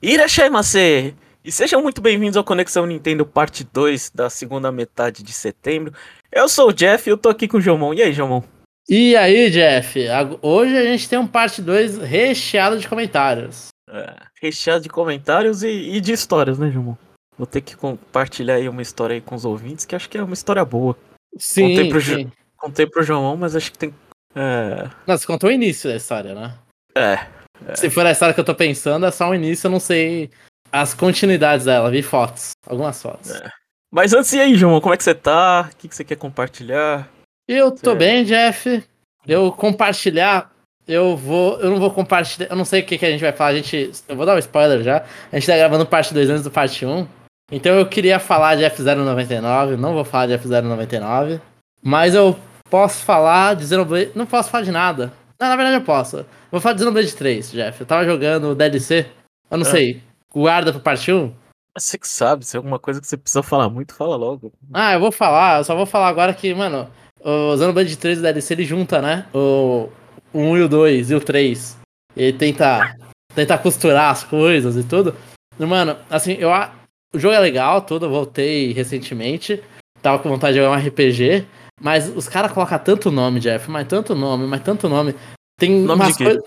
Irashaimase! E sejam muito bem-vindos ao Conexão Nintendo Parte 2 da segunda metade de setembro. Eu sou o Jeff e eu tô aqui com o Jomon. E aí, Jomon? E aí, Jeff? Hoje a gente tem um parte 2 recheado de comentários. É, recheado de comentários e, e, de histórias, né, Jomon? Vou ter que compartilhar aí uma história aí com os ouvintes, que acho que é uma história boa. Sim, contei pro, sim. Contei pro Jomon, mas acho que tem... É... Você contou o início da história, né? É, é. Se for a história que eu tô pensando, é só o início, eu não sei as continuidades dela, vi fotos, algumas fotos. É. Mas antes, e aí, João, como é que você tá? O que, que você quer compartilhar? Eu tô bem, Jeff. Eu compartilhar, eu vou. Eu não vou compartilhar. Eu não sei o que, que a gente vai falar. A gente. Eu vou dar um spoiler já. A gente tá gravando parte 2 antes do parte 1. Então eu queria falar de F099. Não vou falar de F099. Mas eu posso falar de Xenoblade. Não posso falar de nada. Não, na verdade eu posso. Vou falar de Xenoblade 3, Jeff. Eu tava jogando o DLC. Eu não ah. sei. Guarda pro parte 1? Você que sabe, se é alguma coisa que você precisa falar muito, fala logo. Ah, eu vou falar, eu só vou falar agora que, mano, o Xenoblade 3 do DLC ele junta, né? O, o 1 e o 2 e o 3. Ele tenta, tenta costurar as coisas e tudo. Mano, assim, eu, o jogo é legal, tudo. Eu voltei recentemente. Tava com vontade de jogar um RPG. Mas os caras colocam tanto nome, Jeff, mas tanto nome, mas tanto nome. Tem nome umas coisas.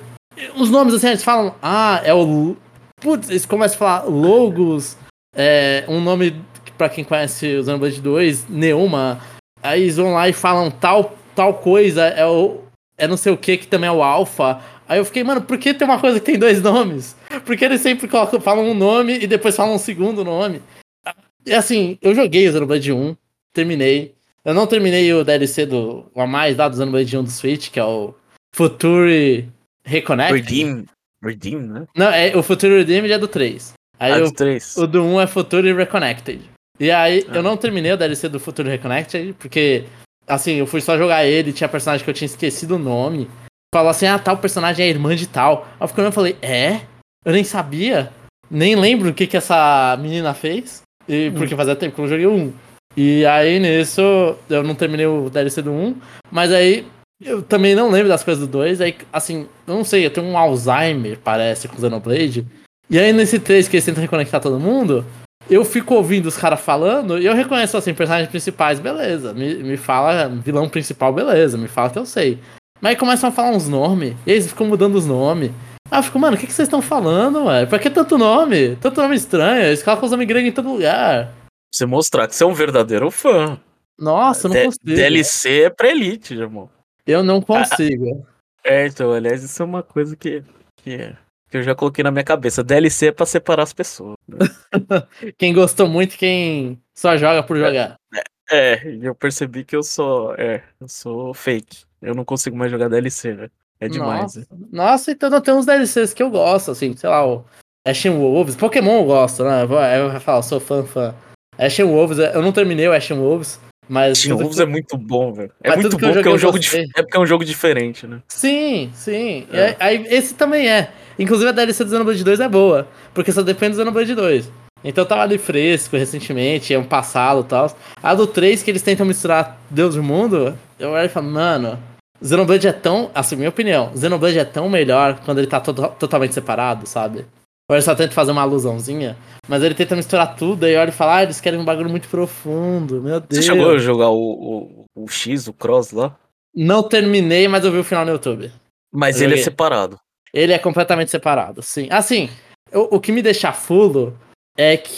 Os nomes assim, eles falam, ah, é o. Putz, eles começam a falar logos, é, um nome para quem conhece o Xenoblade 2, Neuma. Aí eles vão lá e falam tal, tal coisa, é o. É não sei o que, que também é o Alpha. Aí eu fiquei, mano, por que tem uma coisa que tem dois nomes? Porque eles sempre colocam, falam um nome e depois falam um segundo nome. E assim, eu joguei o Xenoblade 1, terminei. Eu não terminei o DLC do o a mais lá do Xenoblade 1 do Switch, que é o Future Reconnect. Redeem, Redeem, né? Não, é, o Future Redeem é do 3. Aí ah, o, 3. o do 1 é Future Reconnected. E aí ah. eu não terminei o DLC do Future Reconnected, porque assim, eu fui só jogar ele, tinha personagem que eu tinha esquecido o nome. Falou assim, ah, tal personagem é irmã de tal. Aí eu fiquei e falei, é? Eu nem sabia. Nem lembro o que que essa menina fez. E, hum. Porque fazia tempo que eu joguei o 1. E aí nisso, eu não terminei o DLC do 1, mas aí eu também não lembro das coisas do 2. Aí, assim, eu não sei, eu tenho um Alzheimer, parece, com Xenoblade. E aí nesse 3 que eles tentam reconectar todo mundo, eu fico ouvindo os caras falando e eu reconheço, assim, personagens principais, beleza. Me, me fala vilão principal, beleza. Me fala que eu sei. Mas aí começam a falar uns nomes, e eles ficam mudando os nomes. Aí eu fico, mano, o que, que vocês estão falando, velho? Por que tanto nome? Tanto nome estranho? Eles colocam os nomes gregos em todo lugar você mostrar que você é um verdadeiro fã. Nossa, não consigo. DLC é pra elite, irmão. Eu não consigo. é, então, aliás, isso é uma coisa que, que, que, eu já coloquei na minha cabeça. DLC é pra separar as pessoas. Né? quem gostou muito, quem só joga por jogar. É, é, eu percebi que eu sou. É, eu sou fake. Eu não consigo mais jogar DLC, velho. É demais. Nossa, nossa então tem uns DLCs que eu gosto, assim, sei lá, o Ashen Wolves. Pokémon eu gosto, né? Eu, eu falo, sou fã, fã. Ashen Wolves, é, eu não terminei o Ashen Wolves, mas. Ashen Wolves que... é muito bom, velho. É muito bom porque é um, jogo é porque é um jogo diferente, né? Sim, sim. É. Aí, esse também é. Inclusive a DLC do Xenoblade 2 é boa, porque só depende do Xenoblade 2. Então tava ali fresco recentemente, é um passado e tal. A do 3, que eles tentam misturar Deus e o mundo, eu olho e falo, mano, Xenoblade é tão, assim, minha opinião, Xenoblade é tão melhor quando ele tá to totalmente separado, sabe? Ou ele só tenta fazer uma alusãozinha. Mas ele tenta misturar tudo, aí olha e fala, ah, eles querem um bagulho muito profundo, meu Deus. Você chegou a jogar o, o, o X, o Cross lá? Não terminei, mas eu vi o final no YouTube. Mas eu ele joguei. é separado. Ele é completamente separado, sim. Assim, o, o que me deixa fulo é que,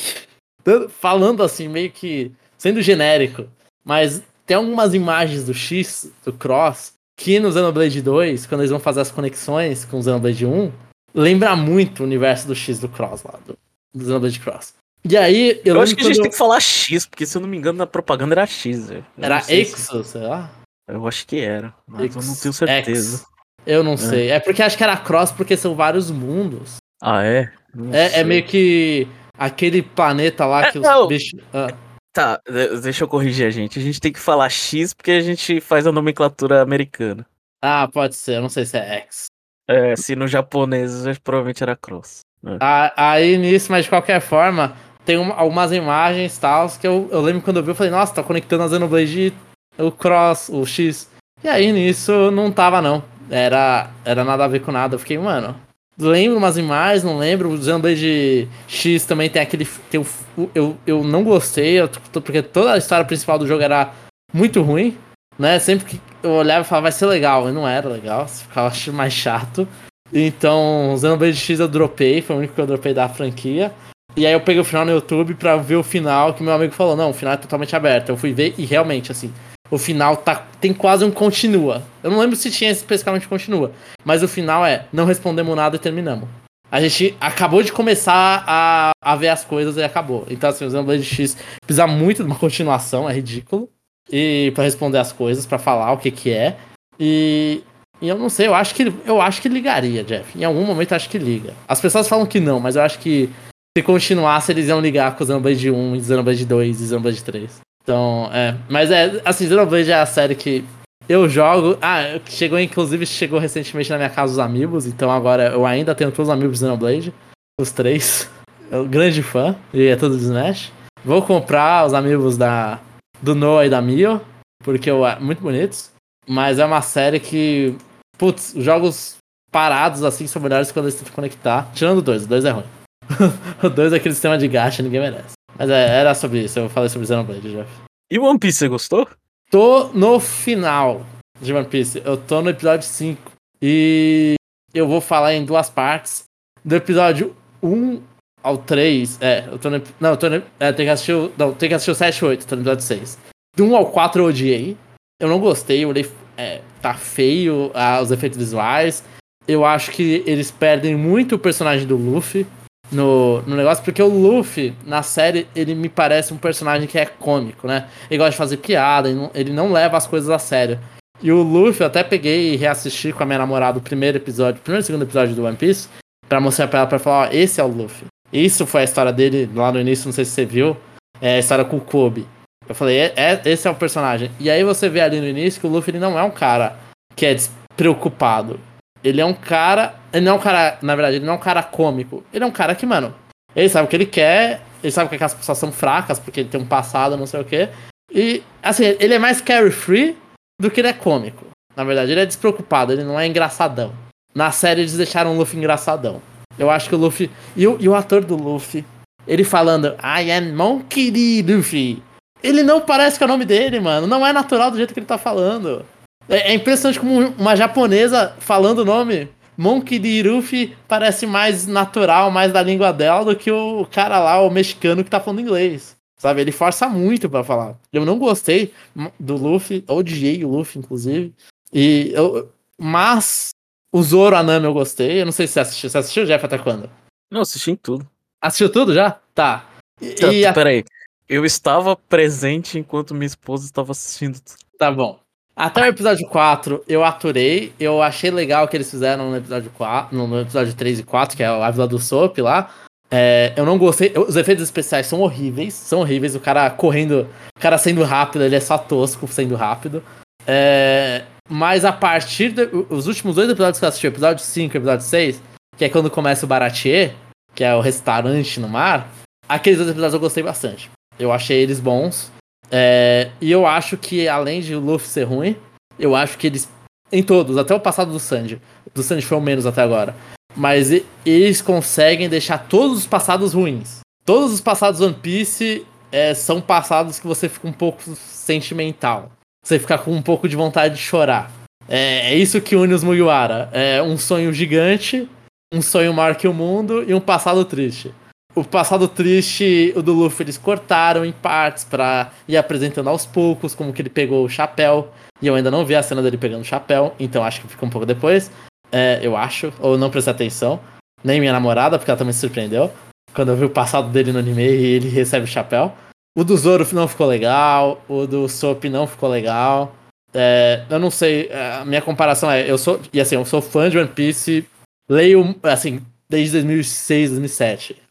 falando assim, meio que sendo genérico, mas tem algumas imagens do X, do Cross, que no Xenoblade 2, quando eles vão fazer as conexões com o Xenoblade 1, lembra muito o universo do X do Cross lá, do, do Xenoblade Cross. E aí, eu, eu acho que a gente eu... tem que falar X, porque se eu não me engano, na propaganda era X. Era Exo, se... sei lá. Eu acho que era, mas X, eu não tenho certeza. X. Eu não é. sei. É porque acho que era Cross porque são vários mundos. Ah, é? É, é, meio que aquele planeta lá é, que os bichos. Ah. Tá, deixa eu corrigir a gente. A gente tem que falar X porque a gente faz a nomenclatura americana. Ah, pode ser. Eu não sei se é X. É, se no japonês provavelmente era cross. Né? Aí nisso, mas de qualquer forma, tem uma, algumas imagens tal que eu, eu lembro quando eu vi, eu falei, nossa, tá conectando a Xenoblade o cross, o X. E aí nisso não tava não. Era, era nada a ver com nada. Eu fiquei, mano, lembro umas imagens, não lembro. O Xenoblade X também tem aquele. Tem o, eu, eu não gostei, porque toda a história principal do jogo era muito ruim, né? Sempre que eu olhava e falava, vai ser legal, e não era legal, ficava mais chato. Então, Xenoblade X eu dropei, foi o único que eu dropei da franquia. E aí eu peguei o final no YouTube pra ver o final, que meu amigo falou, não, o final é totalmente aberto. Eu fui ver e realmente, assim, o final tá, tem quase um continua. Eu não lembro se tinha especificamente continua, mas o final é, não respondemos nada e terminamos. A gente acabou de começar a, a ver as coisas e acabou. Então, assim, o Xenoblade X precisa muito de uma continuação, é ridículo. E para responder as coisas, para falar o que que é. E, e, eu não sei, eu acho que eu acho que ligaria, Jeff. Em algum momento acho que liga. As pessoas falam que não, mas eu acho que se continuasse, eles iam ligar com Xenoblade 1, Xenoblade 2 e Xenoblade 3. Então, é. Mas é, assim, Xenoblade é a série que eu jogo. Ah, chegou, inclusive, chegou recentemente na minha casa os amigos, então agora eu ainda tenho todos os amigos de Xenoblade. Os três. Eu, grande fã, e é tudo de Smash. Vou comprar os amigos da, do Noah e da Mio, porque eu, muito bonitos. Mas é uma série que. Putz, jogos parados assim são melhores quando eles tentam conectar. Tirando dois, o dois é ruim. o dois é aquele sistema de gacha, ninguém merece. Mas é, era sobre isso, eu falei sobre Xenoblade, Jeff. E One Piece, você gostou? Tô no final de One Piece. Eu tô no episódio 5. E eu vou falar em duas partes. Do episódio 1 ao 3. É, eu tô no. Não, eu tô no. É, tem que assistir o. Não, tem que assistir o 7 e 8, tô no episódio 6. Do 1 ao 4 eu odiei. Eu não gostei, eu olhei. É, tá feio ah, os efeitos visuais. Eu acho que eles perdem muito o personagem do Luffy no, no negócio, porque o Luffy, na série, ele me parece um personagem que é cômico, né? Ele gosta de fazer piada, ele não, ele não leva as coisas a sério. E o Luffy, eu até peguei e reassisti com a minha namorada o primeiro episódio, o primeiro e segundo episódio do One Piece, pra mostrar pra ela, pra falar, ó, esse é o Luffy. Isso foi a história dele lá no início, não sei se você viu, é a história com o Kobe. Eu falei, é, é, esse é o personagem. E aí você vê ali no início que o Luffy não é um cara que é despreocupado. Ele é um cara. Ele não é um cara. Na verdade, ele não é um cara cômico. Ele é um cara que, mano, ele sabe o que ele quer. Ele sabe que aquelas pessoas são fracas, porque ele tem um passado, não sei o quê. E, assim, ele é mais carefree do que ele é cômico. Na verdade, ele é despreocupado, ele não é engraçadão. Na série eles deixaram o Luffy engraçadão. Eu acho que o Luffy. E o, e o ator do Luffy, ele falando I am Monkey D. Luffy. Ele não parece que é o nome dele, mano. Não é natural do jeito que ele tá falando. É, é impressionante como uma japonesa falando o nome Monkey D. Luffy parece mais natural, mais da língua dela do que o cara lá, o mexicano que tá falando inglês. Sabe? Ele força muito para falar. Eu não gostei do Luffy, odiei o Luffy, inclusive. E eu, mas o Zoro Anami eu gostei. Eu não sei se você assistiu. Você assistiu, Jeff, até quando? Não, assisti em tudo. Assistiu tudo já? Tá. E, tá, e a... Peraí. Eu estava presente enquanto minha esposa estava assistindo. Tá bom. Até o episódio 4 eu aturei. Eu achei legal o que eles fizeram no episódio 4, no episódio 3 e 4, que é a Vila do Soap lá. É, eu não gostei. Os efeitos especiais são horríveis. São horríveis. O cara correndo. O cara sendo rápido, ele é só tosco sendo rápido. É, mas a partir dos últimos dois episódios que eu assisti, episódio 5 e episódio 6, que é quando começa o Baratier, que é o restaurante no mar, aqueles dois episódios eu gostei bastante. Eu achei eles bons. É, e eu acho que, além de o Luffy ser ruim, eu acho que eles. Em todos, até o passado do Sanji. Do Sanji foi o menos até agora. Mas eles conseguem deixar todos os passados ruins. Todos os passados One Piece é, são passados que você fica um pouco sentimental. Você fica com um pouco de vontade de chorar. É, é isso que une os Mugiwara. É um sonho gigante, um sonho maior que o mundo e um passado triste. O passado triste, o do Luffy, eles cortaram em partes pra ir apresentando aos poucos como que ele pegou o chapéu. E eu ainda não vi a cena dele pegando o chapéu, então acho que fica um pouco depois. É, eu acho, ou não prestei atenção. Nem minha namorada, porque ela também se surpreendeu. Quando eu vi o passado dele no anime e ele recebe o chapéu. O do Zoro não ficou legal, o do Sop não ficou legal. É, eu não sei, é, a minha comparação é, eu sou, e assim, eu sou fã de One Piece, leio, assim, desde 2006, 2007.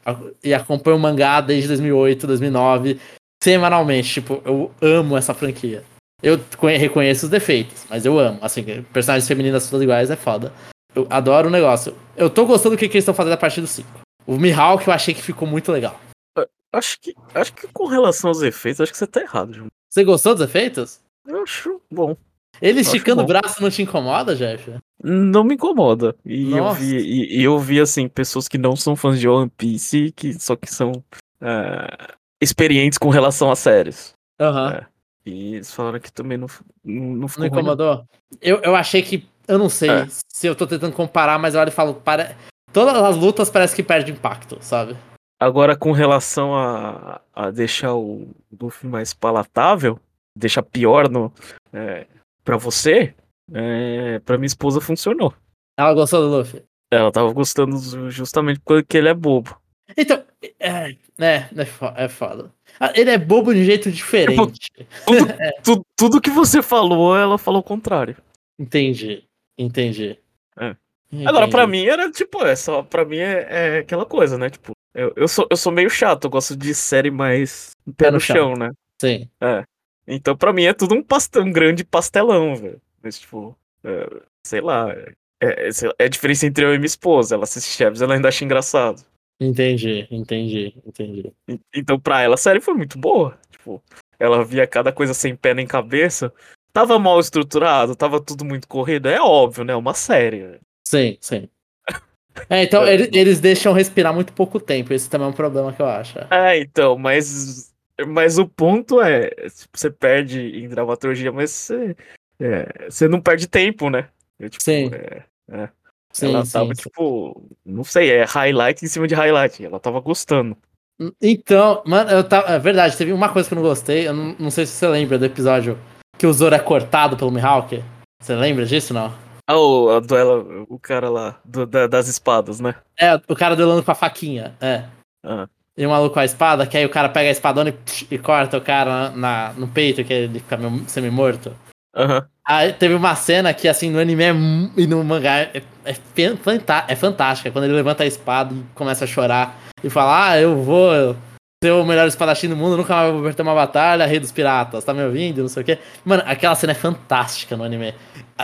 E acompanho o mangá desde 2008, 2009, semanalmente. Tipo, eu amo essa franquia. Eu reconheço os defeitos, mas eu amo. Assim, personagens femininas todas iguais é foda. Eu adoro o negócio. Eu tô gostando do que, que eles estão fazendo a partir do 5. O Mihawk eu achei que ficou muito legal. Acho que, acho que com relação aos efeitos, acho que você tá errado, João. Você gostou dos efeitos? Eu acho bom. Ele esticando o braço não te incomoda, Jeff? Não me incomoda. E eu vi, e, e eu vi, assim, pessoas que não são fãs de One Piece, que só que são ah, experientes com relação a séries. Aham. É. E eles falaram que também não, não, ficou Não ruim, não. incomodou? Eu, eu achei que. Eu não sei É. se eu tô tentando comparar, mas eu olho e falo. Para... Todas as lutas parece que perde impacto, sabe? Agora, com relação a, a deixar o Luffy mais palatável, deixar pior no, é, pra você, é, pra minha esposa funcionou. Ela gostou do Luffy. Ela tava gostando ju- justamente porque ele é bobo. Então, é, é, é, é foda. Ah, Ele é bobo de um jeito diferente. Tu- tudo que você falou, ela falou o contrário. Entendi, entendi. É. Agora, pra Entendi. mim, era tipo, é só. Pra mim é, é aquela coisa, né? Tipo, eu, eu, sou, eu sou meio chato, eu gosto de série mais pé, no chão, né? Sim. Então, pra mim, é tudo um, pastel, um grande pastelão, velho. Mas, tipo, é, sei lá. É, é, lá, é a diferença entre eu e minha esposa. Ela assiste Chaves, ela ainda acha engraçado. Entendi, entendi, entendi. Então, pra ela, a série foi muito boa. Tipo, ela via cada coisa sem pé nem cabeça. Tava mal estruturado, tava tudo muito corrido. É óbvio, né? Uma série. Sim, sim. É, então É. ele- eles deixam respirar muito pouco tempo. Esse também é um problema que eu acho. É, então, mas. Mas o ponto é. tipo, Você perde em dramaturgia, mas você. é, você não perde tempo, né? Eu, tipo, Sim. é, Sim, ela tava, sim. tipo. Não sei, é highlight em cima de highlight. Ela tava gostando. Então, mano, eu tava. É verdade, teve uma coisa que eu não gostei. Eu não, não sei se você lembra do episódio que o Zoro é cortado pelo Mihawk. Você lembra disso, não? Ah, o, a duela, o cara lá, do- da- das espadas, né? É, o cara duelando com a faquinha. É. Ah. E o maluco com a espada, que aí o cara pega a espadona e, psh, e corta o cara na, no peito, que ele fica semi-morto. Aham. Aí teve uma cena que, assim, no anime é e no mangá é, é, é fantástica. Quando ele levanta a espada e começa a chorar e fala: Ah, eu vou ser o melhor espadachim do mundo, nunca mais vou perder uma batalha, rei dos piratas, tá me ouvindo? Não sei o quê. Mano, aquela cena é fantástica no anime.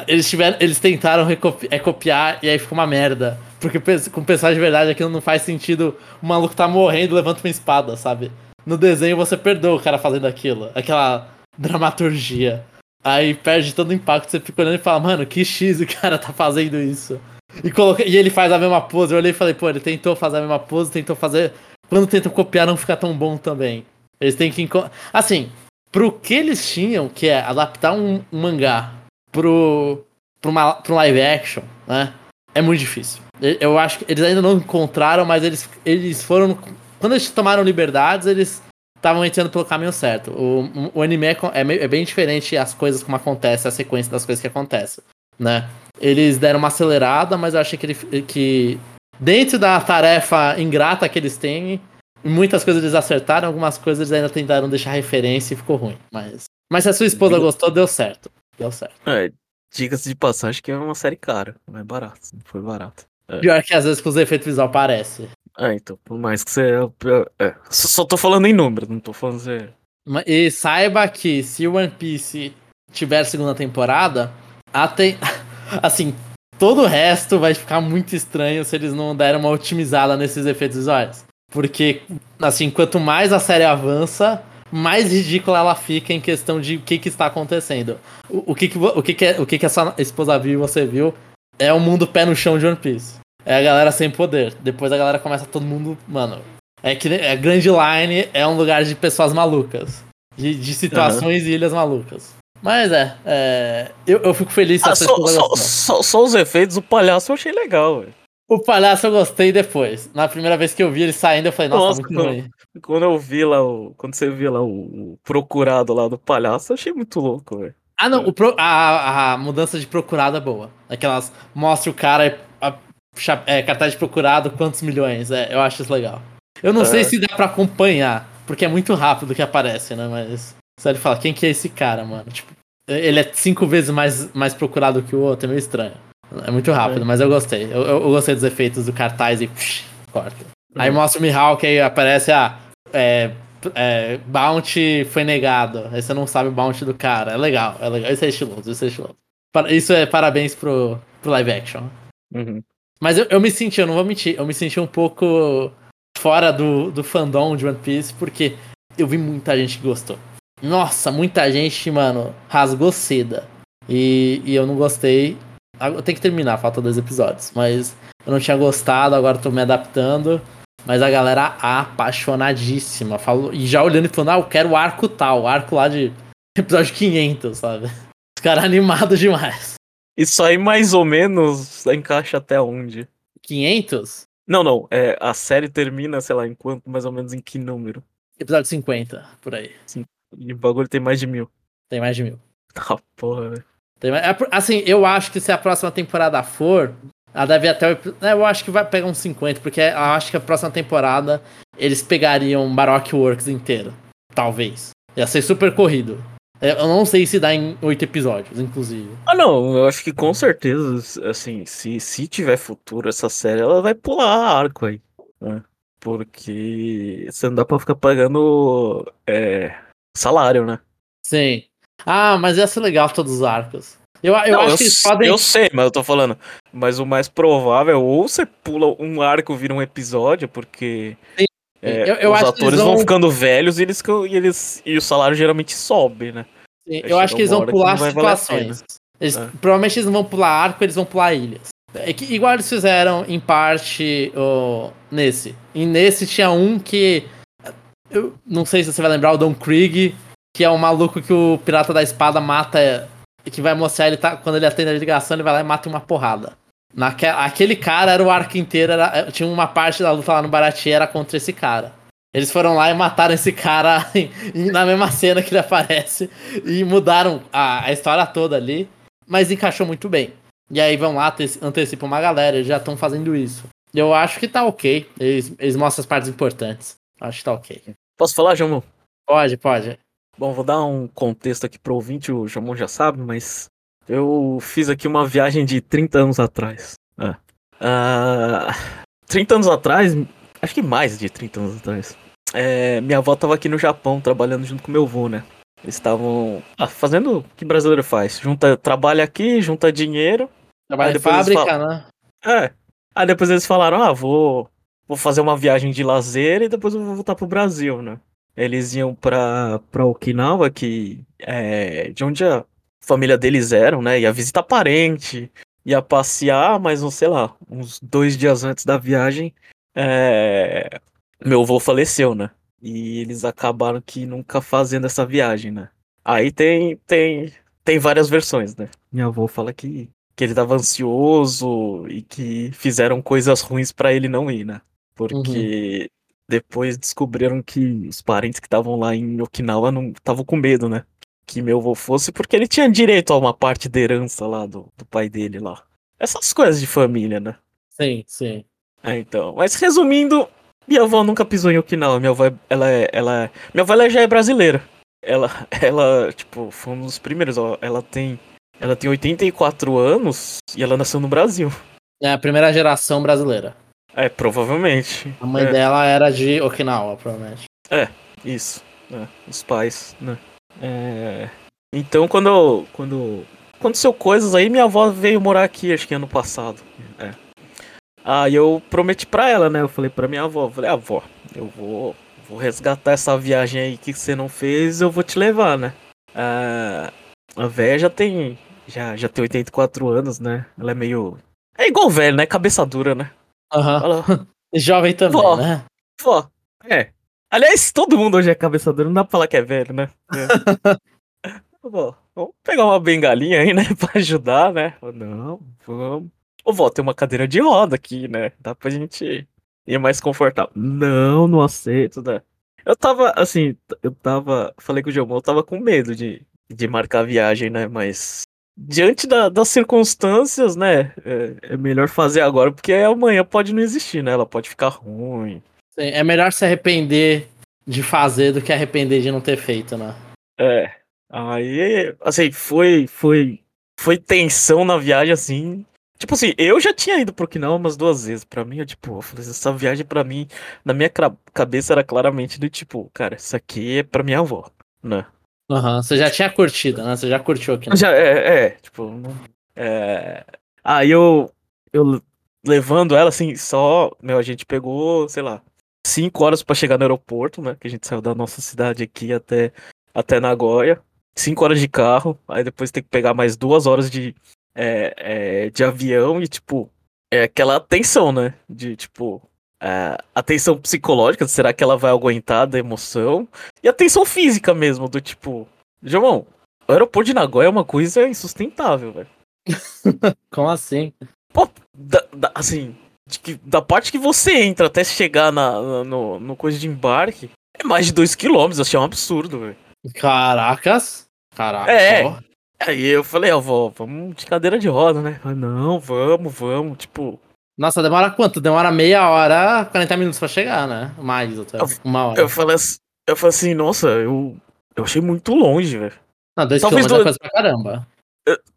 Eles, tiveram, eles tentaram é, copiar e aí ficou uma merda. Porque com pessoal de verdade aquilo não faz sentido. O maluco tá morrendo, levanta uma espada, sabe? No desenho você perdoa o cara fazendo aquilo. Aquela dramaturgia. Aí perde todo o impacto, você fica olhando e fala, mano, que X o cara tá fazendo isso. E, coloca... e ele faz a mesma pose. Eu olhei e falei, pô, ele tentou fazer a mesma pose, tentou fazer. Quando tentam copiar, não fica tão bom também. Eles têm que. Assim, pro que eles tinham, que é adaptar um, um mangá pro, pro, uma, pro live action, né? É muito difícil. Eu- acho que eles ainda não encontraram, mas eles, eles foram. Quando eles tomaram liberdades, eles estavam entrando pelo caminho certo. O, o anime é, é, é bem diferente as coisas como acontece, a sequência das coisas que acontecem, né? Eles deram uma acelerada, mas eu achei que, ele, que dentro da tarefa ingrata que eles têm, muitas coisas eles acertaram, algumas coisas eles ainda tentaram deixar referência e ficou ruim. Mas, mas se a sua esposa Viu? gostou, deu certo. Deu certo. É, diga-se de passagem que é uma série cara. Não é barato. Não foi barato. Pior que às vezes com os efeitos visuais parece. Ah, então, por mais que você. É, só, só tô falando em número, não tô falando. Você... Ma- E saiba que se o One Piece tiver segunda temporada, até assim, todo o resto vai ficar muito estranho se eles não derem uma otimizada nesses efeitos visuais. Porque, assim, quanto mais a série avança, mais ridícula ela fica em questão de o que, que está acontecendo. O, o, que, que, o, que, que, é- o que, que a sua esposa viu e você viu é o mundo pé no chão de One Piece. É a galera sem poder. Depois a galera começa todo mundo. Mano, é que a Grand Line é um lugar de pessoas malucas. De, de situações e ilhas malucas. Mas é, é, eu, eu fico feliz Ah, só, só, só, só os efeitos do palhaço eu achei legal, velho. O palhaço eu gostei depois. Na primeira vez que eu vi ele saindo, eu falei, nossa, Nossa, muito quando- ruim. Quando eu vi lá o. Quando você viu lá o, o procurado lá do palhaço, eu achei muito louco, velho. Ah, não, o pro- a, a mudança de procurado é boa. Aquelas. Mostra o cara, a, é, cartaz de procurado, quantos milhões. É, eu acho isso legal. Eu não É. sei se dá pra acompanhar, porque é muito rápido que aparece, né? Mas. Você fala, quem que é esse cara, mano? Tipo, ele é cinco vezes mais, mais procurado que o outro, é meio estranho. É muito rápido, É. mas eu gostei. Eu, eu, eu gostei dos efeitos do cartaz e psh, corta. Aí É. mostra o Mihawk, aí aparece, ah, é, é, Bounty foi negado. Aí você não sabe o Bounty do cara. É legal, é legal. Isso é estiloso, isso é estiloso. Isso é parabéns pro, pro live action. Uhum. Mas eu, eu me senti, eu não vou mentir, eu me senti um pouco fora do, do fandom de One Piece, porque eu vi muita gente que gostou. Nossa, muita gente, mano, rasgou seda. E, e eu não gostei. Eu tenho que terminar, falta dois episódios. Mas eu não tinha gostado, agora tô me adaptando. Mas a galera apaixonadíssima. Falou, e já olhando e falando, ah, eu quero o arco tal, o arco lá de episódio 500, sabe? Os caras animados demais. Isso aí mais ou menos encaixa até onde? 500? Não, não. É, a série termina, sei lá, em quanto, mais ou menos em que número? Episódio 50, por aí. Sim. E o bagulho tem mais de mil. Tem mais de mil. Ah, porra, velho. É, assim, eu acho que se a próxima temporada for, ela deve até. É, eu acho que vai pegar uns 50, porque eu acho que a próxima temporada eles pegariam Baroque Works inteiro. Talvez. Ia ser super corrido. Eu não sei se dá em oito episódios, inclusive. Ah, não, eu acho que com certeza, assim, se, se tiver futuro essa série, ela vai pular arco aí. Né? Porque você não dá pra ficar pagando é, salário, né? Sim. Ah, mas ia ser legal todos os arcos. Eu, eu não, acho eu, que eles podem. Eu sei, mas eu tô falando. Mas o mais provável, é ou você pula um arco vira um episódio, porque. Sim. É, eu, eu os atores vão... vão... ficando velhos e eles, e eles e o salário geralmente sobe, né? Sim, eu acho que eles vão pular situações. Eles, é. Provavelmente eles não vão pular arco, eles vão pular ilhas. É que, igual eles fizeram em parte oh, nesse. E nesse tinha um que. Eu não sei se você vai lembrar, o Don Krieg, que é um maluco que o Pirata da Espada mata. Que vai mostrar ele tá. Quando ele atende a ligação, ele vai lá e mata uma porrada. Naque, aquele cara era o arco inteiro, era, tinha uma parte da luta lá no Baratie era contra esse cara. Eles foram lá e mataram esse cara na mesma cena que ele aparece e mudaram a, a história toda ali, mas encaixou muito bem. E aí vão lá, antecipam uma galera, eles já estão fazendo isso. Eu acho que tá ok. Eles, eles mostram as partes importantes. Acho que tá ok. Posso falar, Jamon? Pode, pode. Bom, vou dar um contexto aqui pro ouvinte, o Jamon já sabe, mas eu fiz aqui uma viagem de 30 anos atrás. É. Uh, ah, 30 anos atrás, acho que mais de 30 anos atrás. É, minha avó tava aqui no Japão trabalhando junto com meu avô, né? Eles estavam ah, fazendo o que brasileiro faz. Junta, trabalha aqui, junta dinheiro. Trabalha em fábrica, falam, né? É. Aí depois eles falaram, ah, vou, vou fazer uma viagem de lazer e depois eu vou voltar pro Brasil, né? Eles iam pra, pra Okinawa, que é de onde a família deles eram, né? Ia visitar parente, ia passear, mas, sei lá, uns dois dias antes da viagem, é... meu avô faleceu, né? E eles acabaram que nunca fazendo essa viagem, né? Aí tem, tem, tem várias versões, né? Minha avó fala que que ele tava ansioso e que fizeram coisas ruins para ele não ir, né? Porque uhum. depois descobriram que os parentes que estavam lá em Okinawa não estavam com medo, né? Que meu avô fosse, porque ele tinha direito a uma parte da herança lá do, do pai dele lá. Essas coisas de família, né? Sim, sim. É, então. Mas resumindo, minha avó nunca pisou em Okinawa. Minha avó, ela é, ela é, minha avó ela já é brasileira. Ela, ela, tipo, foi um dos primeiros, ó. Ela tem ela tem 84 anos e ela nasceu no Brasil. É a primeira geração brasileira. É, provavelmente. A mãe é. dela era de Okinawa, provavelmente. É, isso. É, os pais, né? É... Então, quando, quando aconteceu coisas aí, minha avó veio morar aqui, acho que ano passado. É. Aí eu prometi pra ela, né? Eu falei pra minha avó, falei, avó, eu vou, vou resgatar essa viagem aí que você não fez, eu vou te levar, né? Ah, a véia já tem já, já tem 84 anos, né? Ela é meio. É igual velho, né? Cabeça dura, né? Aham. Uhum. Jovem também, vó, né? Vó, é. Aliás, todo mundo hoje é cabeça dura, não dá pra falar que é velho, né? É. vó, vamos pegar uma bengalinha aí, né? Pra ajudar, né? Não, vamos. Ô, vó, tem uma cadeira de roda aqui, né? Dá pra gente ir mais confortável. Não, não aceito, né? Eu tava, assim, eu tava. Falei com o Gilmão, eu tava com medo de, de marcar a viagem, né? Mas diante da, das circunstâncias, né? É, é, melhor fazer agora, porque amanhã pode não existir, né? Ela pode ficar ruim. É melhor se arrepender de fazer do que arrepender de não ter feito, né? É. Aí, assim, foi, foi, foi tensão na viagem, assim. Tipo assim, eu já tinha ido pro Okinawa umas duas vezes. Pra mim, eu, tipo, essa viagem pra mim, na minha cabeça era claramente do tipo, cara, isso aqui é pra minha avó, né? Uhum, você já tinha curtido, né? Você já curtiu aqui. Né? Já, é, é, tipo. É... Aí eu, eu levando ela, assim, só. Meu, a gente pegou, sei lá, cinco horas para chegar no aeroporto, né? Que a gente saiu da nossa cidade aqui até, até Nagoya. cinco horas de carro, aí depois tem que pegar mais duas horas de, é, é, de avião e, tipo, é aquela tensão, né? De, tipo, é, a tensão psicológica, será que ela vai aguentar da emoção? E a tensão física mesmo, do tipo, João, o aeroporto de Nagoya é uma coisa insustentável, velho. Como assim? Pô, da, da, assim, que, da parte que você entra até chegar na, na no, no coisa de embarque, é mais de 2km, eu achei um absurdo, velho. Caracas! Caraca. É. Aí eu falei, ó, vó, vamos de cadeira de roda, né? Ah, não, vamos, vamos, tipo. Nossa, demora quanto? Demora meia hora, 40 minutos pra chegar, né? Mais até. Uma hora. Eu falei assim, eu falei assim, nossa, eu, eu achei muito longe, velho. Não, dois talvez quilômetros dois... é coisa pra caramba.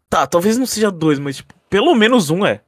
Tá, talvez não seja dois, mas tipo, pelo menos um é.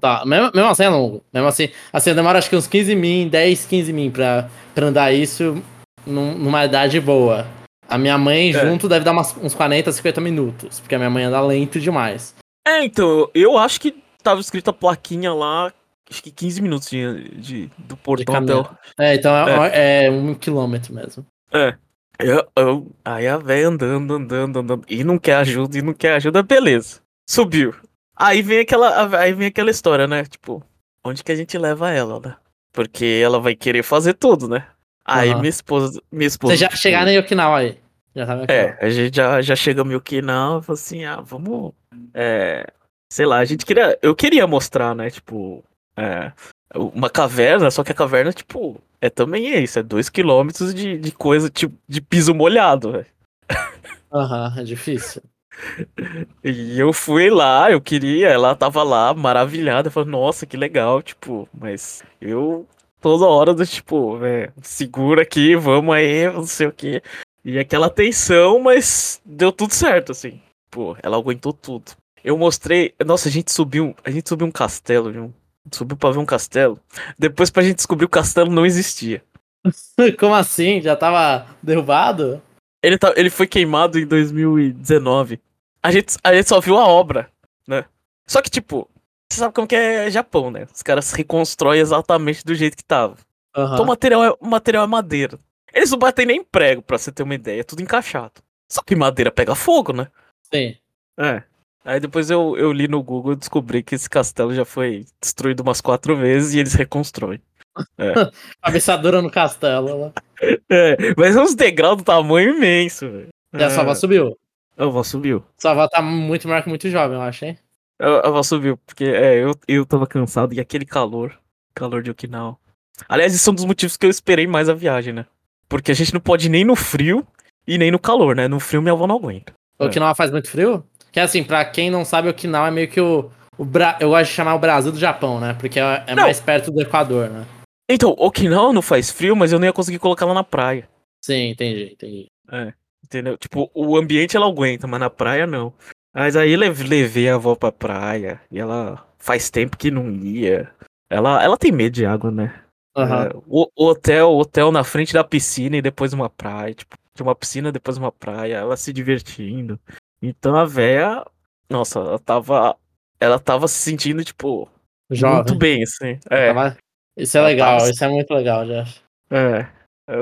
Tá, mesmo, mesmo assim é longo. Mesmo assim, assim, demora acho que uns 15 min, 10, 15 min pra, pra andar isso num, numa idade boa. A minha mãe é. junto deve dar umas, uns 40, 50 minutos, porque a minha mãe anda lento demais. É, então, eu acho que tava escrita a plaquinha lá, acho que 15 minutos de, de do portão até o... É, então é, é. é um quilômetro mesmo. É. Eu, eu, aí a véia andando, andando, andando, e não quer ajuda, e não quer ajuda, beleza. Subiu. Aí vem aquela, aí vem aquela história, né? Tipo, onde que a gente leva ela, né? Porque ela vai querer fazer tudo, né? Aí uhum. minha esposa, minha esposa. Você já tipo, chegar em Okinawa aí? Já tá é, a gente já, já chegamos em Okinawa, falou assim, ah, vamos, é, sei lá, a gente queria, eu queria mostrar, né, tipo, é, uma caverna, só que a caverna, tipo, é também isso, é dois quilômetros de, de coisa, tipo, de piso molhado, velho. Aham, uhum, é difícil. E eu fui lá, eu queria, ela tava lá, maravilhada, eu falei, nossa, que legal, tipo, mas eu toda hora do tipo, velho, segura aqui, vamos aí, não sei o que. E aquela tensão, mas deu tudo certo, assim. Pô, ela aguentou tudo. Eu mostrei. Nossa, a gente subiu. A gente subiu um castelo, viu? Subiu pra ver um castelo. Depois pra gente descobrir o castelo não existia. Como assim? Já tava derrubado? Ele, tá, ele foi queimado em 2019. A gente, a gente só viu a obra, né? Só que, tipo, você sabe como que é Japão, né? Os caras reconstroem exatamente do jeito que tava. Uhum. Então o material, é, o material é madeira. Eles não batem nem prego, pra você ter uma ideia. É tudo encaixado. Só que madeira pega fogo, né? Sim. É. Aí depois eu, eu li no Google e descobri que esse castelo já foi destruído umas quatro vezes e eles reconstroem. É. Cabeçadora no castelo lá. É, mas é uns degraus do tamanho imenso, velho. E a é. Salva subiu. A avó subiu. Salva tá muito maior que muito jovem, eu acho, hein? A avó subiu, porque é, eu, eu tava cansado e aquele calor. Calor de Okinawa. Aliás, isso é um dos motivos que eu esperei mais a viagem, né? Porque a gente não pode ir nem no frio e nem no calor, né? No frio minha avó não aguenta. Okinawa é. faz muito frio? Que assim, pra quem não sabe, o Okinawa é meio que o. o Bra... Eu gosto de chamar o Brasil do Japão, né? Porque é, é mais perto do Equador, né? Então, Okinawa não faz frio, mas eu não ia conseguir colocar ela na praia. Sim, entendi, entendi. É, entendeu? Tipo, o ambiente ela aguenta, mas na praia não. Mas aí levei a avó pra praia e ela faz tempo que não ia. Ela, ela tem medo de água, né? Uhum. É, o, o, hotel, hotel na frente da piscina e depois uma praia. Tipo, de uma piscina, depois uma praia, ela se divertindo. Então a véia, nossa, ela tava. Ela tava se sentindo, tipo, Jovem. muito bem, assim. É. Isso é legal, tava... isso é muito legal, Jeff. É.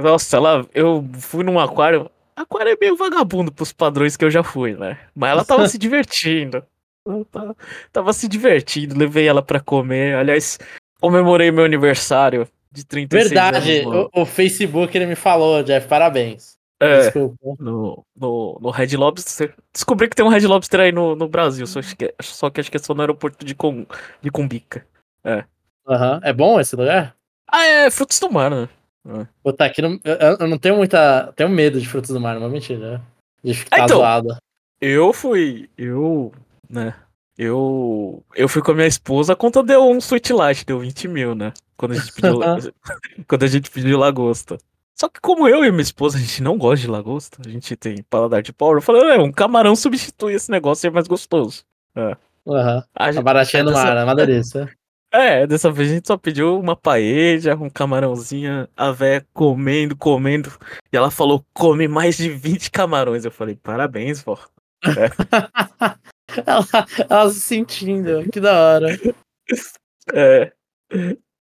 Nossa, ela. Eu fui num aquário. Aquário é meio vagabundo pros padrões que eu já fui, né? Mas ela tava se divertindo. Ela tava, tava se divertindo, levei ela para comer. Aliás, comemorei meu aniversário de 36 Verdade, anos. o, o Facebook ele me falou, Jeff, parabéns. É, Desculpa. No, no, no Red Lobster. Descobri que tem um Red Lobster aí no, no Brasil, só que, só que acho que é só no aeroporto de, Com, de Cumbica. É. Uhum. É bom esse lugar? Ah, é frutos do mar, né? É. Pô, tá aqui no, eu, eu, não tenho muita. Tenho medo de frutos do mar, não é mentira. De ficar então, zoado. Eu fui. Eu. Né? Eu. Eu fui com a minha esposa, a conta deu um Sweet Light, deu 20 mil, né? Quando a gente pediu. quando a gente pediu lagosta. Só que como eu e minha esposa, a gente não gosta de lagosta, a gente tem paladar de pobre, eu falei, é, um camarão substitui esse negócio e é mais gostoso. É. Uhum. A baratinha no mar, é uma delícia. É, dessa vez a gente só pediu uma paeja, um camarãozinho, a véia comendo, comendo. E ela falou, come mais de 20 camarões. Eu falei, parabéns, vó. É. ela, ela se sentindo, que da hora. É.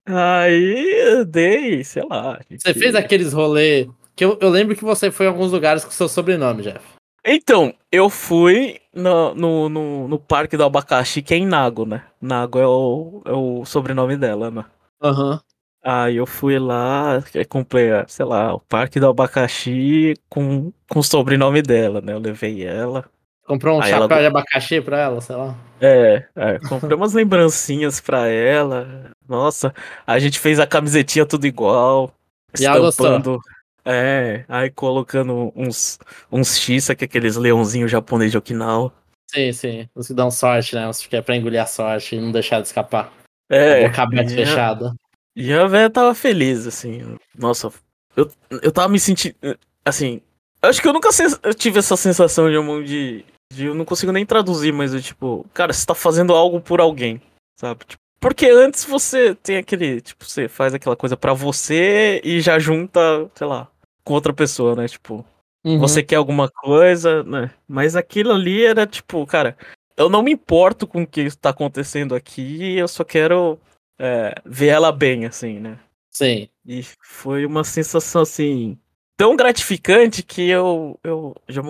Aí eu dei, sei lá. Gente... Você fez aqueles rolê que eu, eu lembro que você foi em alguns lugares com seu sobrenome, Jeff. Então, eu fui no, no, no, no Parque do Abacaxi, que é em Nago, né? Nago é o, é o sobrenome dela, né? Aham. Aí eu fui lá, eh, comprei, ah, sei lá, o Parque do Abacaxi com, com o sobrenome dela, né? Eu levei ela. Comprou um Aí chapéu ela- de abacaxi pra ela, sei lá. É, é, comprei umas lembrancinhas pra ela. Nossa, a gente fez a camisetinha tudo igual. E? Estampando. É, aí colocando uns, uns X, que é aqueles leãozinhos japonês de Okinawa. Sim, sim. Os que dão sorte, né? Os que é pra engolir a sorte e não deixar de escapar. É, Boca aberta e fechada. E a véia tava feliz, assim. Nossa, eu, eu tava me sentindo. Assim, acho que eu nunca tive essa sensação de, um- de, de. Eu não consigo nem traduzir, mas eu, tipo, cara, você tá fazendo algo por alguém, sabe? Tipo, porque antes você tem aquele. Tipo, você faz aquela coisa pra você e já junta, sei lá, com outra pessoa, né? Tipo, Uhum. você quer alguma coisa, né? Mas aquilo ali era tipo, cara, eu não me importo com o que está acontecendo aqui, eu só quero é, ver ela bem, assim, né? Sim. E foi uma sensação assim tão gratificante que eu eu já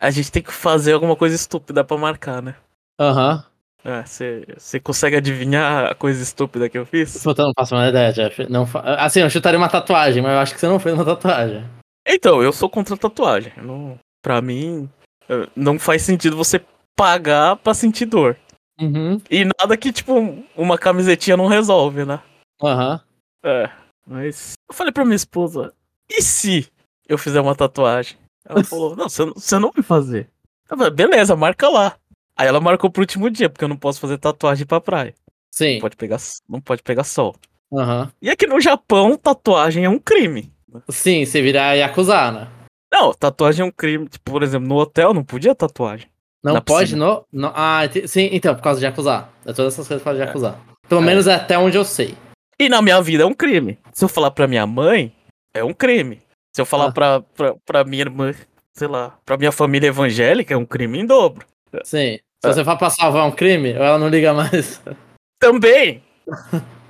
a gente tem que fazer alguma coisa estúpida pra marcar, né? Aham. Você consegue adivinhar a coisa estúpida que eu fiz? Puta, não faço a ideia, Jeff. Não fa... Assim, eu chutaria uma tatuagem, mas eu acho que você não fez uma tatuagem. Então, eu sou contra a tatuagem. Não, pra mim, não faz sentido você pagar pra sentir dor. Uhum. E nada que, tipo, uma camisetinha não resolve, né? Aham. É. Mas eu falei pra minha esposa, e se eu fizer uma tatuagem? Ela falou, não, você, não- você não vai fazer. Eu falei, beleza, marca lá. Aí ela marcou pro último dia, porque eu não posso fazer tatuagem pra praia. Sim. Não pode pegar, não pode pegar sol. Aham. E aqui no Japão, tatuagem é um crime. Sim, você virar Yakuza, né? Não, tatuagem é um crime. Tipo, por exemplo, no hotel não podia tatuagem. Não pode no, no- Ah, sim, então, por causa de Yakuza. É todas essas coisas por causa de É. Yakuza. Pelo É. menos é até onde eu sei. E na minha vida é um crime. Se eu falar pra minha mãe, é um crime. Se eu falar Ah. pra, pra, pra minha irmã, sei lá, pra minha família evangélica, é um crime em dobro. Sim. Se É. você for pra salvar um crime, ela não liga mais. Também!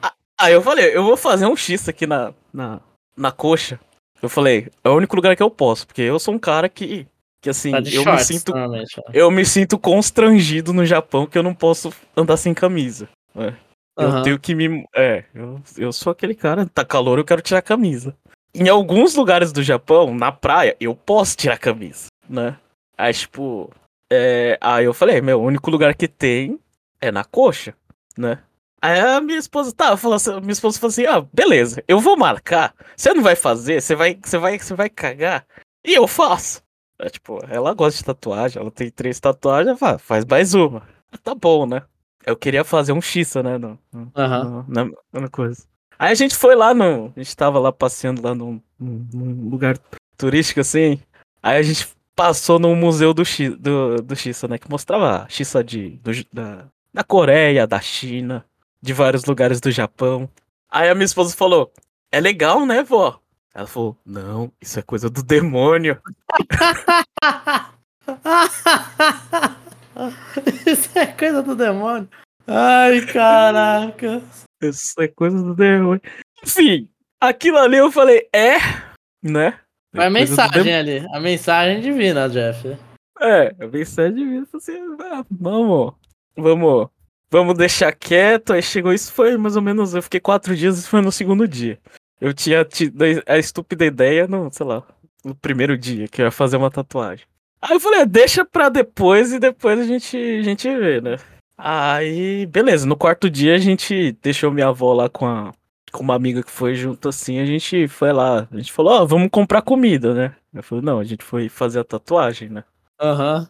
A- Aí eu falei, eu vou fazer um X aqui na, na, na coxa. Eu falei, é o único lugar que eu posso, porque eu sou um cara que, que assim, Tá eu me shorts, sinto normalmente. né? eu me sinto constrangido no Japão que eu não posso andar sem camisa. É. Eu tenho que me. É, eu, eu sou aquele cara, tá calor, eu quero tirar a camisa. Em alguns lugares do Japão, na praia, eu posso tirar a camisa, né? Aí, tipo. É, aí eu falei, meu, o único lugar que tem é na coxa, né? Aí a minha esposa, tá, falou assim, minha esposa falou assim, ah, beleza, eu vou marcar. Você não vai fazer, você vai, você vai, você vai cagar. E eu faço. É, tipo, ela gosta de tatuagem, ela tem três tatuagens, fala, faz mais uma. Tá bom, né? Eu queria fazer um X, né? No, no- Aham. no- na, na coisa. Aí a gente foi lá no. A gente tava lá passeando lá num, num- lugar turístico assim. Aí a gente passou no museu do, X, do, do Xissa, né? Que mostrava Xissa de, do, da, da Coreia, da China, de vários lugares do Japão. Aí a minha esposa falou: É legal, né, vó? Ela falou: Não, isso é coisa do demônio. Isso é coisa do demônio. Ai, caraca. Isso é coisa do demônio. Enfim, aquilo ali eu falei: É, né? A É do mensagem ali. A mensagem divina, Jeff. É, eu pensei de mim, assim, ah, vamos, vamos, vamos deixar quieto. Aí chegou isso, foi mais ou menos, eu fiquei quatro dias, isso foi no segundo dia. Eu tinha tido a estúpida ideia no, sei lá, no primeiro dia, que eu ia fazer uma tatuagem. Aí eu falei, ah, deixa pra depois e depois a gente, a gente vê, né? Aí, beleza, no quarto dia a gente deixou minha avó lá com a, com uma amiga que foi junto assim, a gente foi lá, a gente falou, ó, vamos comprar comida, né? Eu falei, não, a gente foi fazer a tatuagem, né? Aham.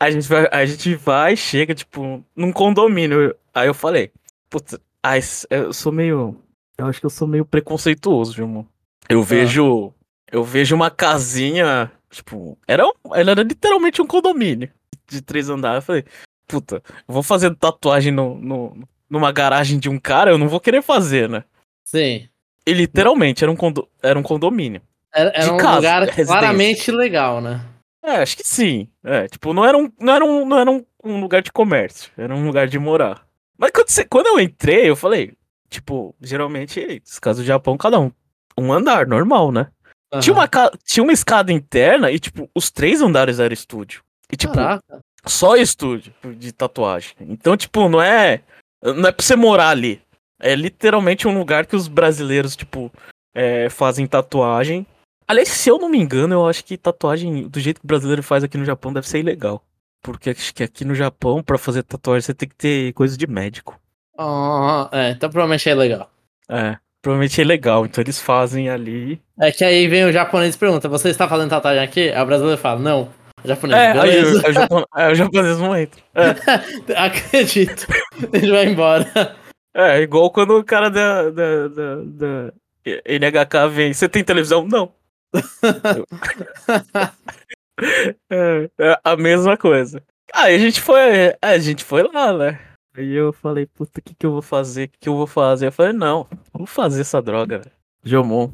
A gente vai, a gente vai, chega, tipo, num condomínio. Aí eu falei, putz, ah, esse- eu sou meio. Eu acho que eu sou meio preconceituoso, viu, mano? Eu vejo. Eu vejo uma casinha, tipo, era, um- ela era literalmente um condomínio de três andares. Eu falei, puta, vou fazer tatuagem no, no, numa garagem de um cara, eu não vou querer fazer, né? Sim. E literalmente era um, condo, era um condomínio. Era, era um casa, lugar claramente legal, né? É, acho que sim. É, tipo, não era um, não era um, não era um, um lugar de comércio, era um lugar de morar. Mas quando, você- quando eu entrei, eu falei, tipo, geralmente, esse caso do Japão, cada um, um andar, normal, né? Uhum. Tinha, uma, tinha uma escada interna e, tipo, os três andares era estúdio. E, tipo, Caraca. Só estúdio de tatuagem. Então, tipo, não é. Não é pra você morar ali. É literalmente um lugar que os brasileiros, tipo, é, fazem tatuagem. Aliás, se eu não me engano, eu acho que tatuagem do jeito que o brasileiro faz aqui no Japão deve ser ilegal. Porque acho que aqui no Japão, para fazer tatuagem, você tem que ter coisa de médico. Ah, é, então provavelmente é ilegal. É, provavelmente é ilegal, então eles fazem ali. É que aí vem o japonês e pergunta: Você está fazendo tatuagem aqui? Aí o brasileiro fala: Não. O japonês, é, aí, o, o, japonês, é, o japonês não entra. É. Acredito. Ele vai embora. É, igual quando o cara da, da, da, da NHK vem: Você tem televisão? Não. é, é, a mesma coisa. Aí a gente foi, a gente foi lá, né? Aí eu falei, puta, o que que eu vou fazer? O que que eu vou fazer? Eu falei, não, vou fazer essa droga, velho. Jomon.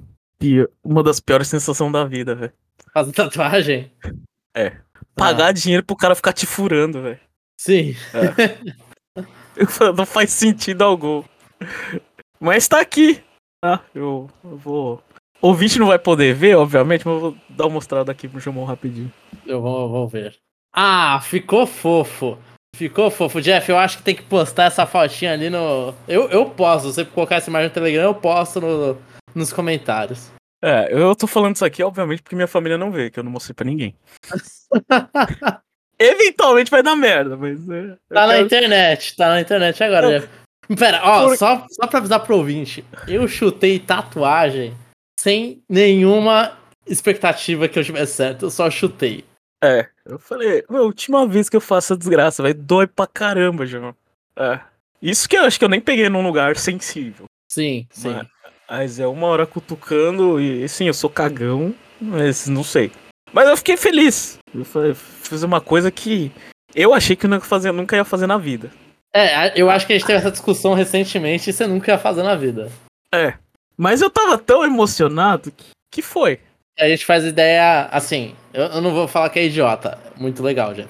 Uma das piores sensações da vida, velho. Fazer tatuagem? É. Pagar ah. dinheiro pro cara ficar te furando, velho. Sim. É. não faz sentido algum. Mas tá aqui. Ah, eu, eu vou. O ouvinte não vai poder ver, obviamente, mas eu vou dar uma mostrada aqui pro Jomon rapidinho. Eu vou, eu vou ver. Ah, ficou fofo. Ficou fofo. Jeff, eu acho que tem que postar essa fotinha ali no. Eu, eu posto. Se você colocar essa imagem no Telegram, eu posto no, nos comentários. É, eu tô falando isso aqui, obviamente, porque minha família não vê, que eu não mostrei pra ninguém. Eventualmente vai dar merda, mas. É, tá na internet, tá na internet agora, eu... Jeff. Pera, ó, Por... só, só pra avisar pro ouvinte, eu chutei tatuagem sem nenhuma expectativa que eu tivesse certo, eu só chutei. É, eu falei, meu, última vez que eu faço essa desgraça, vai dói pra caramba, João. É. Isso que eu acho que eu nem peguei num lugar sensível. Sim, sim. Mas, mas é uma hora cutucando e sim, eu sou cagão, mas não sei. Mas eu fiquei feliz. Eu fiz uma coisa que eu achei que eu nunca, nunca ia fazer na vida. É, eu acho que a gente teve essa discussão recentemente e você nunca ia fazer na vida. É. Mas eu tava tão emocionado que, que foi. A gente faz ideia assim. Eu, eu, não vou falar que é idiota. Muito legal, Jeff.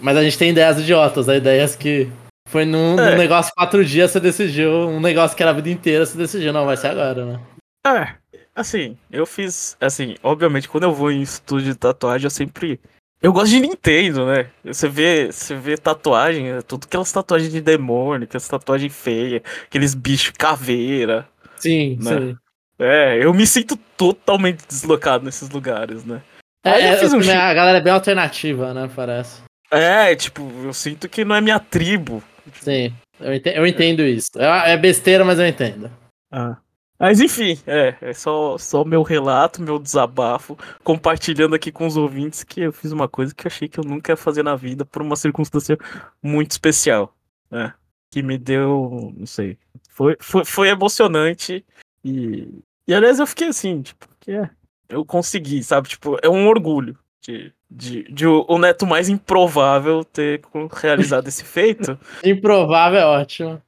Mas a gente tem ideias idiotas, né? ideias que foi num, é. num, negócio quatro dias você decidiu, um negócio que era a vida inteira você decidiu, não, vai ser agora, né? É, assim, eu fiz, assim, obviamente quando eu vou em estúdio de tatuagem eu sempre eu gosto de Nintendo, né? Você vê, você vê tatuagem, é tudo aquelas tatuagens de demônio, aquelas tatuagens feias, aqueles bichos caveira. Sim, né? sim. É, eu me sinto totalmente deslocado nesses lugares, né? É, eu fiz um a galera é bem alternativa, né? Parece. É, tipo, eu sinto que não é minha tribo. Sim, eu entendo, eu entendo isso. É, é besteira, mas eu entendo. Ah. Mas enfim, é, é só, só meu relato, meu desabafo, compartilhando aqui com os ouvintes que eu fiz uma coisa que eu achei que eu nunca ia fazer na vida por uma circunstância muito especial, né? Que me deu, não sei, foi, foi, foi emocionante e, e aliás eu fiquei assim, tipo, que é, eu consegui, sabe? Tipo, é um orgulho de, de, de o, o neto mais improvável ter realizado esse feito. Improvável é ótimo.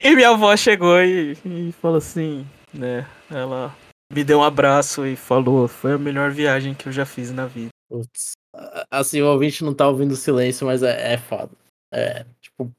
E minha avó chegou e, e falou assim, né? Ela me deu um abraço e falou: foi a melhor viagem que eu já fiz na vida. Putz. Assim, o ouvinte não tá ouvindo o silêncio, mas é, é foda. É, tipo,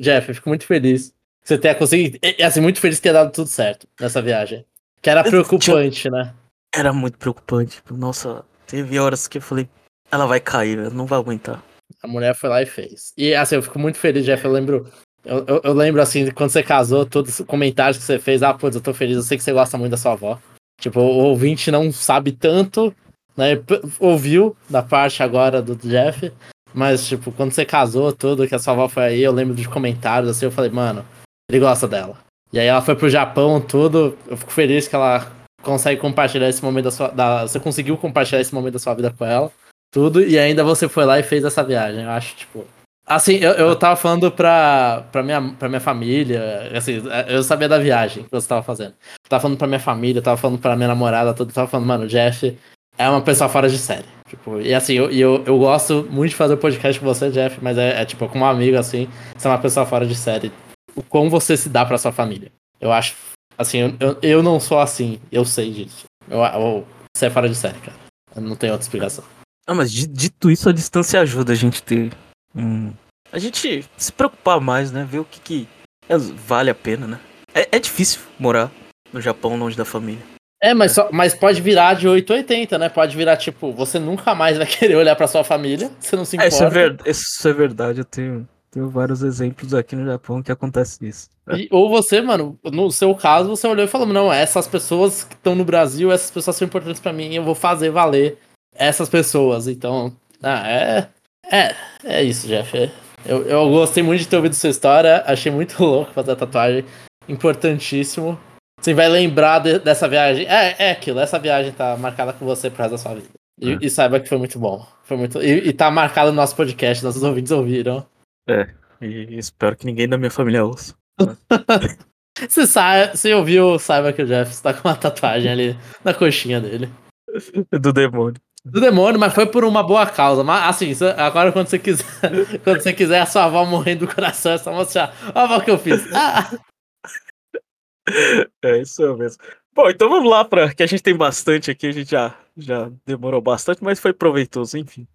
Jeff, eu fico muito feliz você tenha conseguido. É, assim, muito feliz que tenha dado tudo certo nessa viagem. Que era preocupante, né? Era muito preocupante. Nossa, teve horas que eu falei, ela vai cair, não vai aguentar. A mulher foi lá e fez. E assim, eu fico muito feliz, Jeff. Eu lembro. Eu, eu, eu lembro assim, quando você casou, todos os comentários que você fez, ah, putz, eu tô feliz, eu sei que você gosta muito da sua avó. Tipo, o ouvinte não sabe tanto, né? Ouviu da parte agora do Jeff. Mas, tipo, quando você casou, tudo, que a sua avó foi aí, eu lembro dos comentários, assim, eu falei, mano, ele gosta dela. E aí ela foi pro Japão, tudo. Eu fico feliz que ela consegue compartilhar esse momento da sua. Da, você conseguiu compartilhar esse momento da sua vida com ela. Tudo. E ainda você foi lá e fez essa viagem. Eu acho, tipo. Assim, eu, eu tava falando pra, pra, minha, pra minha família. Assim, eu sabia da viagem que você tava fazendo. Eu tava falando pra minha família, tava falando pra minha namorada, tudo. Tava falando, mano, o Jeff é uma pessoa fora de série. Tipo, e assim, eu, eu, eu gosto muito de fazer podcast com você, Jeff, mas é, é tipo, como um amigo, assim, você é uma pessoa fora de série o quão você se dá para sua família. Eu acho, assim, eu, eu não sou assim, eu sei disso. Eu, eu, você é fora de série, cara. Eu não tem outra explicação. Ah, mas dito isso, a distância ajuda a gente ter. Hum, a gente se preocupar mais, né? Ver o que, que é, vale a pena, né? É, é difícil morar no Japão longe da família. É, mas, só, mas pode virar de 880, né? Pode virar, tipo, você nunca mais vai querer olhar pra sua família, você não se importa. É, isso, é ver, isso é verdade, eu tenho, tenho vários exemplos aqui no Japão que acontece isso. E, ou você, mano, no seu caso, você olhou e falou: não, essas pessoas que estão no Brasil, essas pessoas são importantes para mim, eu vou fazer valer essas pessoas. Então, ah, é. É, é isso, Jeff. É, eu, eu gostei muito de ter ouvido sua história, achei muito louco fazer a tatuagem. Importantíssimo. Você vai lembrar de, dessa viagem. É, é aquilo, essa viagem tá marcada com você pro resto da sua vida. E, é. e saiba que foi muito bom. Foi muito, e, e tá marcado no nosso podcast, nossos ouvintes ouviram. É, e espero que ninguém da minha família ouça. você, sabe, você ouviu, saiba que o Jeff tá com uma tatuagem ali na coxinha dele. Do demônio. Do demônio, mas foi por uma boa causa. Mas assim, agora quando você quiser, quando você quiser a sua avó morrendo do coração, é só mostrar. Olha o que eu fiz. Ah. É isso mesmo. Bom, então vamos lá, para que a gente tem bastante aqui, a gente já, já demorou bastante, mas foi proveitoso, enfim.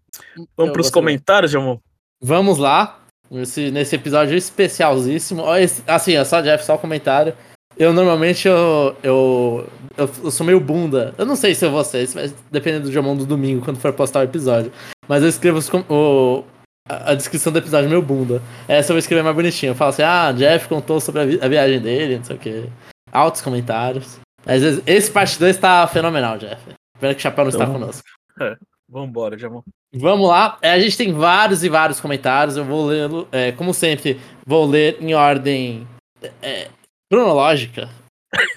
Vamos para os comentários, Jamon? Vamos lá. Nesse, nesse episódio especialzíssimo. Assim, é só Jeff, só o comentário. Eu normalmente eu, eu, eu, eu, sou meio bunda. Eu não sei se é vocês, mas dependendo do Jamon do domingo, quando for postar o episódio. Mas eu escrevo os, o, a, a, descrição do episódio meio bunda. Essa eu vou escrever mais bonitinho. Eu falo assim, ah, Jeff contou sobre a, vi a viagem dele, não sei o que. Altos comentários. Mas esse parte 2 tá fenomenal, Jeff. Pena que o Chapéu não então, está conosco. É, vambora, Jamon. Vamos lá. É, a gente tem vários e vários comentários. Eu vou ler, é, como sempre, vou ler em ordem é, cronológica.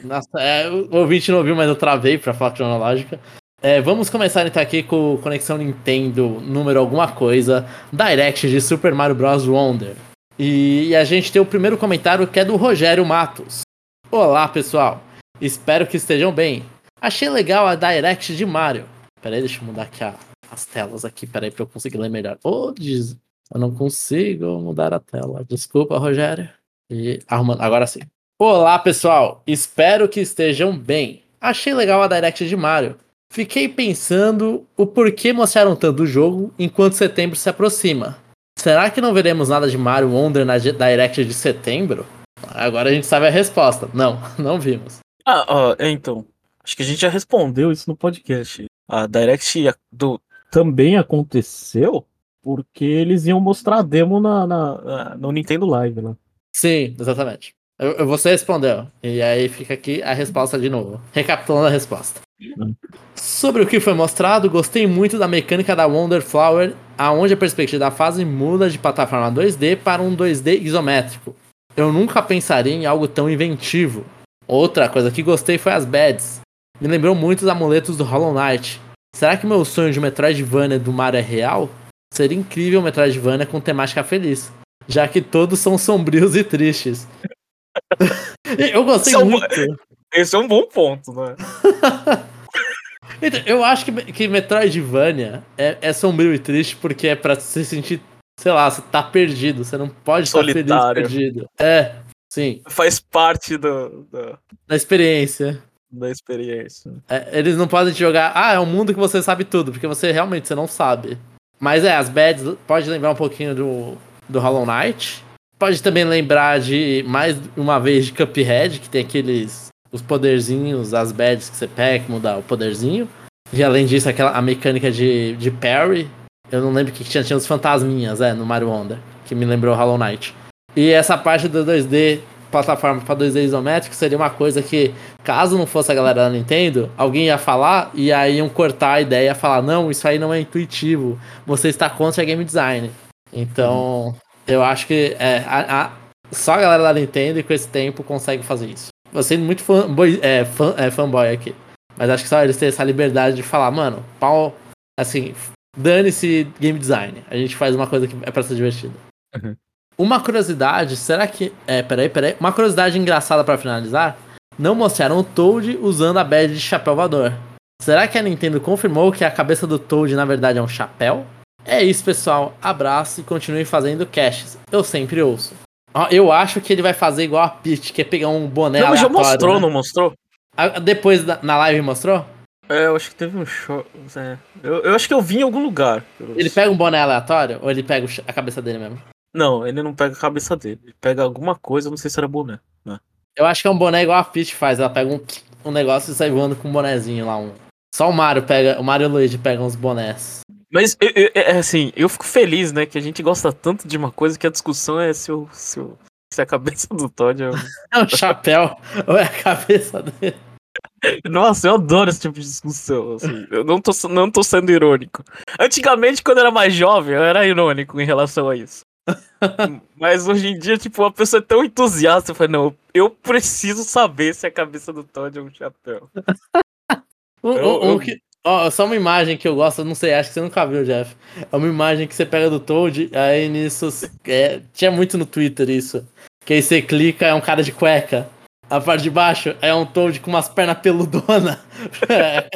Nossa, é, o ouvinte não ouviu, mas eu travei pra falar cronológica. É, vamos começar então aqui com Conexão Nintendo número alguma coisa, Direct de Super Mario Bros. Wonder. E a gente tem o primeiro comentário que é do Rogério Matos. Olá pessoal, espero que estejam bem. Achei legal a Direct de Mario. Peraí, deixa eu mudar aqui a, as telas aqui, peraí, pra eu conseguir ler melhor. Oh, diz, eu não consigo mudar a tela. Desculpa, Rogério. E arrumando, agora sim. Olá, pessoal. Espero que estejam bem. Achei legal a Direct de Mario. Fiquei pensando o porquê mostraram tanto o jogo enquanto setembro se aproxima. Será que não veremos nada de Mario Wonder na Direct de setembro? Agora a gente sabe a resposta. Não, não vimos. Ah, ó, então. Acho que a gente já respondeu isso no podcast. A Direct do também aconteceu porque eles iam mostrar a demo na, na, no Nintendo Live, né? Sim, exatamente. Eu, você respondeu. E aí fica aqui a resposta de novo. Recapitulando a resposta. Sobre o que foi mostrado, gostei muito da mecânica da Wonder Flower, aonde a perspectiva da fase muda de plataforma 2D para um 2D isométrico. Eu nunca pensaria em algo tão inventivo. Outra coisa que gostei foi as beds. Me lembrou muito os amuletos do Hollow Knight. Será que meu sonho de Metroidvania do Mario é real? Seria incrível Metroidvania com temática feliz, já que todos são sombrios e tristes. Eu gostei esse muito. É um, esse é um bom ponto, né? então, eu acho que, que Metroidvania é, é sombrio e triste porque é pra se sentir, sei lá, você tá perdido, você não pode Solitário. estar feliz perdido. É, sim. Faz parte do, do... da experiência da experiência. É, eles não podem te jogar, ah, é um mundo que você sabe tudo, porque você realmente você não sabe. Mas é, as bads pode lembrar um pouquinho do, do Hollow Knight. Pode também lembrar de, mais uma vez, de Cuphead, que tem aqueles, os poderzinhos, as bads que você pega, que muda o poderzinho. E além disso, aquela, a mecânica de, de parry. Eu não lembro que tinha, tinha os fantasminhas, é, no Mario Wonder, que me lembrou Hollow Knight. E essa parte do 2D plataforma para 2D isométrico seria uma coisa que, caso não fosse a galera da Nintendo, alguém ia falar e aí iam cortar a ideia falar: não, isso aí não é intuitivo, você está contra game design. Então. Eu acho que é, a, a, só a galera da Nintendo com esse tempo consegue fazer isso. Você é muito fanboy, é, fan, é, fanboy aqui, mas acho que só eles têm essa liberdade de falar: mano, pau, assim, dane-se game design, a gente faz uma coisa que é para ser divertida. Uhum. Uma curiosidade, será que. É, peraí, peraí. Uma curiosidade engraçada para finalizar: não mostraram o Toad usando a badge de chapéu voador. Será que a Nintendo confirmou que a cabeça do Toad na verdade é um chapéu? É isso, pessoal. Abraço e continue fazendo caches. Eu sempre ouço. Eu acho que ele vai fazer igual a Peach, que é pegar um boné não, aleatório. já mostrou, né? não mostrou? Depois na live mostrou? É, eu acho que teve um show. É. Eu, eu acho que eu vi em algum lugar. Ele pega um boné aleatório ou ele pega a cabeça dele mesmo? Não, ele não pega a cabeça dele. Ele pega alguma coisa, não sei se era boné. Né? Eu acho que é um boné igual a Peach faz. Ela pega um. um negócio e sai voando com um bonezinho lá. Um... Só o Mario pega, o Mario Luigi pega uns bonés. Mas, eu, eu, é assim, eu fico feliz, né, que a gente gosta tanto de uma coisa que a discussão é se, o, se, o, se a cabeça do Todd é o... é o chapéu ou é a cabeça dele. Nossa, eu adoro esse tipo de discussão. Assim. Eu não tô, não tô sendo irônico. Antigamente, quando eu era mais jovem, eu era irônico em relação a isso. Mas hoje em dia, tipo, uma pessoa é tão entusiasta, eu falei, não, eu preciso saber se a cabeça do Todd é um chapéu. um, um, um, que, ó, só uma imagem que eu gosto, não sei, acho que você nunca viu, Jeff. É uma imagem que você pega do Toad, aí nisso. É, tinha muito no Twitter isso. Que aí você clica, é um cara de cueca. A parte de baixo é um Toad com umas pernas peludona. é,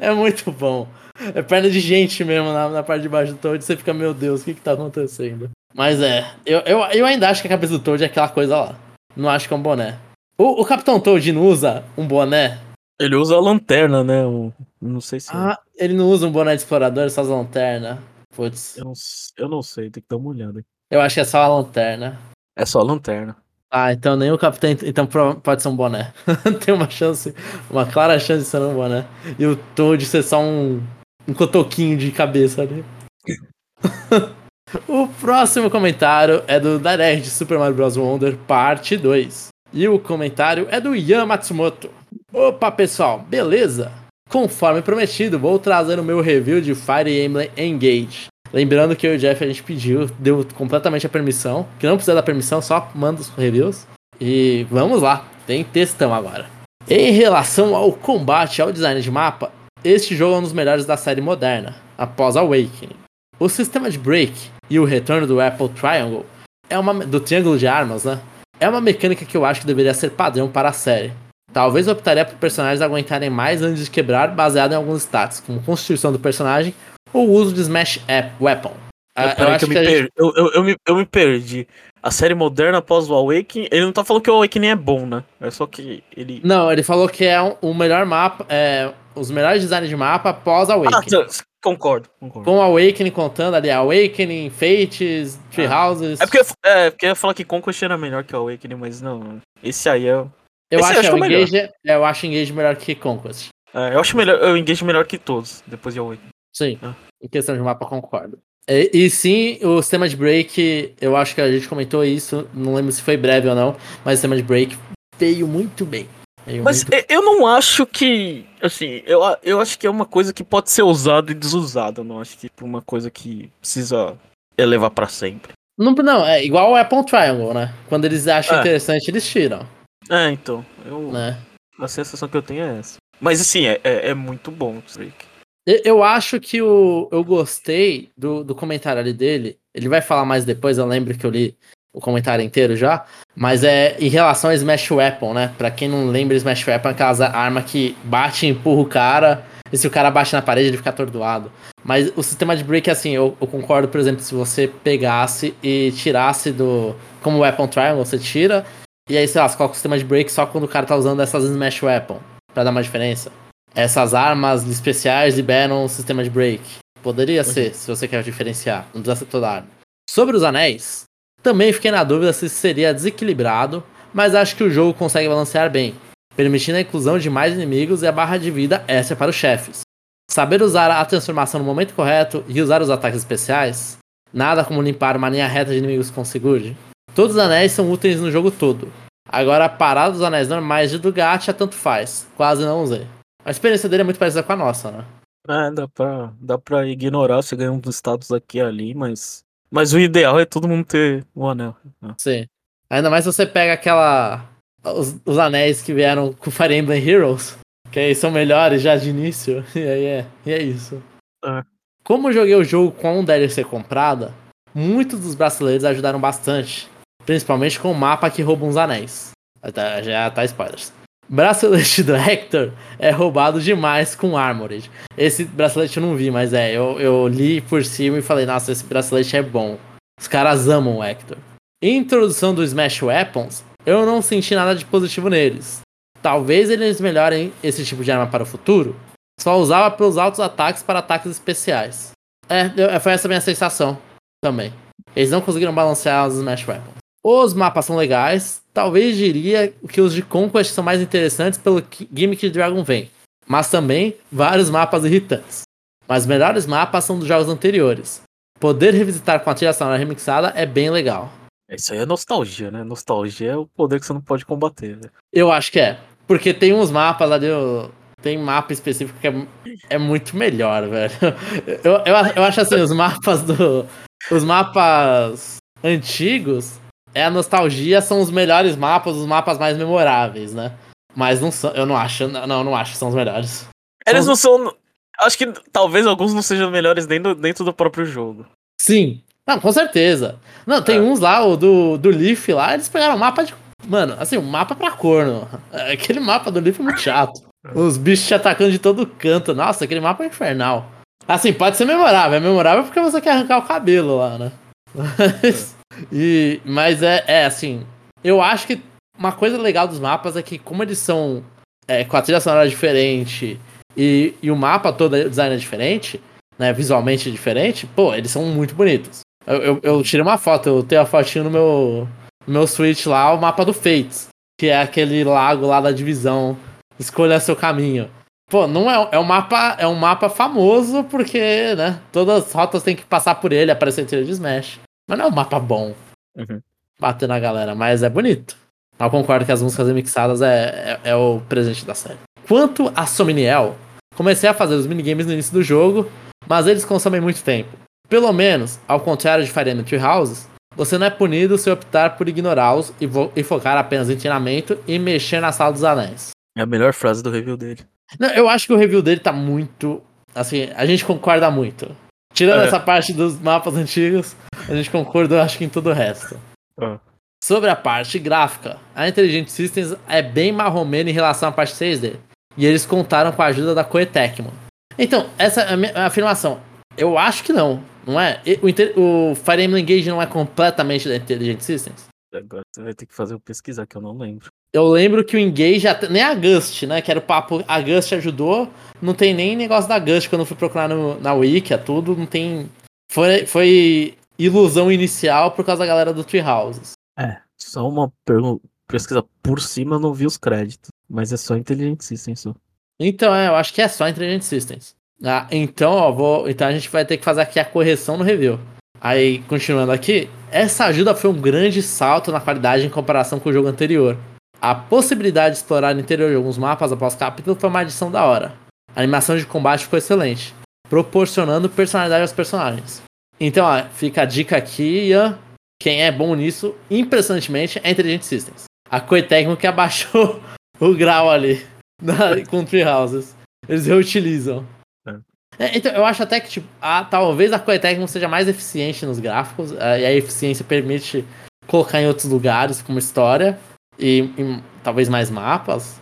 é muito bom. É perna de gente mesmo na, na parte de baixo do Toad. Você fica, meu Deus, o que que tá acontecendo? Mas é, eu, eu, eu ainda acho que a cabeça do Toad é aquela coisa lá. Não acho que é um boné. O, o Capitão Toad não usa um boné? Ele usa a lanterna, né? Um, não sei se. Ah, ele não usa um boné de explorador, só usa lanterna. Putz. Eu não, eu não sei, tem que dar uma olhada. Eu acho que é só a lanterna. É só a lanterna. Ah, então nem o capitão. Então pode ser um boné. Tem uma chance, uma clara chance de ser um boné. E o Toad ser só um, um cotoquinho de cabeça ali. o próximo comentário é do Direct de Super Mario Bros. Wonder, parte 2. E o comentário é do Ian Matsumoto. Opa, pessoal, beleza? Conforme prometido, vou trazer o meu review de Fire Emblem Engage. Lembrando que eu e o Jeff a gente pediu, deu completamente a permissão, que não precisa da permissão, só manda os reviews. E vamos lá, tem textão agora. Em relação ao combate ao design de mapa, este jogo é um dos melhores da série moderna, após Awakening. O sistema de break e o retorno do Apple Triangle é uma do triângulo de armas, né? É uma mecânica que eu acho que deveria ser padrão para a série. Talvez eu optaria por personagens aguentarem mais antes de quebrar, baseado em alguns stats, como constituição do personagem ou uso de Smash App Weapon. Ah, eu, acho que, eu, me gente... eu, eu, eu, me, eu me perdi. A série moderna após o Awakening, ele não tá falando que o Awakening é bom, né? É só que ele. Não, ele falou que é um, o melhor mapa, é, os melhores designs de mapa após Awakening. Ah, concordo, concordo. Com o Awakening contando ali, Awakening, Fates, Tree ah. Houses. É porque, é porque eu ia falar que Conquest era melhor que o Awakening, mas não. Esse aí é. Eu acho, acho é o Engage, é, eu acho Engage melhor que Conquest. É, eu acho melhor, o Engage melhor que todos, depois de Awakening. Sim. Ah. Em questão de mapa, concordo. E, e, sim, o sistema de break, eu acho que a gente comentou isso, não lembro se foi breve ou não, mas o sistema de break veio muito bem. Veio mas muito... eu não acho que. Assim, eu, eu acho que é uma coisa que pode ser usada e desusada. Eu não acho que é uma coisa que precisa elevar para sempre. Não, não, é igual o Apple Triangle, né? Quando eles acham é. interessante, eles tiram. É, então. Eu, né? A sensação que eu tenho é essa. Mas assim, é, é, é muito bom o break. Eu acho que o, eu gostei do, do comentário ali dele. Ele vai falar mais depois, eu lembro que eu li o comentário inteiro já. Mas é em relação a Smash Weapon, né? Pra quem não lembra, Smash Weapon é aquela arma que bate e empurra o cara. E se o cara bate na parede, ele fica atordoado. Mas o sistema de break, assim, eu, eu concordo, por exemplo, se você pegasse e tirasse do. Como Weapon Triangle, você tira. E aí, sei lá, você coloca o sistema de break só quando o cara tá usando essas Smash Weapon. Pra dar uma diferença essas armas especiais liberam um sistema de break. Poderia uhum. ser, se você quer diferenciar. Não precisa ser toda arma. Sobre os anéis, também fiquei na dúvida se seria desequilibrado, mas acho que o jogo consegue balancear bem, permitindo a inclusão de mais inimigos e a barra de vida extra para os chefes. Saber usar a transformação no momento correto e usar os ataques especiais, nada como limpar uma linha reta de inimigos com Sigurd. Todos os anéis são úteis no jogo todo. Agora, a parada dos anéis normais de Dugatia tanto faz, quase não usei. A experiência dele é muito parecida com a nossa, né? É, dá pra, dá pra ignorar você ganhar um status aqui e ali, mas. Mas o ideal é todo mundo ter o anel. Né? Sim. Ainda mais se você pega aquela. Os, os anéis que vieram com Fire Emblem Heroes. Que aí são melhores já de início. E aí é, e é isso. É. Como eu joguei o jogo com um DLC comprada, muitos dos brasileiros ajudaram bastante. Principalmente com o mapa que rouba uns anéis. Já tá spoilers bracelete do Hector é roubado demais com Armored. Esse bracelete eu não vi, mas é, eu, eu li por cima e falei, nossa, esse bracelete é bom. Os caras amam o Hector. Introdução do Smash Weapons, eu não senti nada de positivo neles. Talvez eles melhorem esse tipo de arma para o futuro. Só usava pelos altos ataques para ataques especiais. É, foi essa minha sensação também. Eles não conseguiram balancear os Smash Weapons. Os mapas são legais. Talvez diria que os de Conquest são mais interessantes pelo gimmick de Dragon vem. Mas também vários mapas irritantes. Mas os melhores mapas são dos jogos anteriores. Poder revisitar com a trilha sonora remixada é bem legal. Isso aí é nostalgia, né? Nostalgia é o poder que você não pode combater. Né? Eu acho que é. Porque tem uns mapas ali, tem mapa específico que é, é muito melhor, velho. Eu, eu, eu acho assim, os mapas do. Os mapas antigos, é a nostalgia, são os melhores mapas, os mapas mais memoráveis, né? Mas não são, eu não acho, não, não acho que são os melhores. Eles não são. Acho que talvez alguns não sejam melhores dentro, dentro do próprio jogo. Sim. Não, com certeza. Não, tem é. uns lá, o do, do Leaf lá, eles pegaram um mapa de. Mano, assim, um mapa pra corno. Aquele mapa do Leaf é muito chato. Os bichos te atacando de todo canto. Nossa, aquele mapa é infernal. Assim, pode ser memorável. É memorável porque você quer arrancar o cabelo lá, né? Mas, e, mas é, é assim. Eu acho que uma coisa legal dos mapas é que, como eles são é, com a trilha sonora diferente e, e o mapa todo, o design é diferente, né? Visualmente diferente, pô, eles são muito bonitos. Eu, eu, eu tirei uma foto, eu tenho a fotinho no meu, no meu Switch lá, o mapa do Fates, que é aquele lago lá da divisão escolha seu caminho. Pô, não é, é um mapa, é um mapa famoso porque, né, todas as rotas têm que passar por ele, aparecer trilha de Smash. Mas não é um mapa bom. Uhum. Bater na galera, mas é bonito. Eu concordo que as músicas remixadas é, é, é o presente da série. Quanto a Somniel, comecei a fazer os minigames no início do jogo, mas eles consomem muito tempo. Pelo menos, ao contrário de Fire Tree Houses, você não é punido se optar por ignorá-los e, e, focar apenas em treinamento e mexer na sala dos anéis. É a melhor frase do review dele. Não, eu acho que o review dele tá muito. Assim, a gente concorda muito. Tirando é. essa parte dos mapas antigos, a gente concorda, acho que em todo o resto. É. Sobre a parte gráfica, a Intelligent Systems é bem marromeno em relação à parte 3D. E eles contaram com a ajuda da Koei Tecmo. Então, essa é a minha afirmação. Eu acho que não, não é? O, o Fire Emblem Engage não é completamente da Intelligent Systems? Agora você vai ter que fazer eu pesquisar, que eu não lembro. Eu lembro que o Engage, nem a Gust, né? Que era o papo, a Gust ajudou. Não tem nem negócio da Gust quando eu fui procurar no, na Wiki, é tudo. Não tem. Foi, foi ilusão inicial por causa da galera do Treehouses. É, só uma pergunta. Pesquisa por cima, eu não vi os créditos. Mas é só Intelligent Systems. Só. Então, é, eu acho que é só Intelligent Systems. Ah, então, ó, vou, então a gente vai ter que fazer aqui a correção no review. Aí, continuando aqui, essa ajuda foi um grande salto na qualidade em comparação com o jogo anterior. A possibilidade de explorar no interior de alguns mapas após capítulo foi uma adição da hora. A animação de combate ficou excelente, proporcionando personalidade aos personagens. Então, ó, fica a dica aqui, Ian. Quem é bom nisso, impressionantemente, é Intelligent Systems. A Coetecmo que abaixou o grau ali na, com Treehouses. Eles reutilizam. É, então, eu acho até que, tipo, a, talvez a Coetecmo seja mais eficiente nos gráficos, a, e a eficiência permite colocar em outros lugares, como história, e, e talvez mais mapas,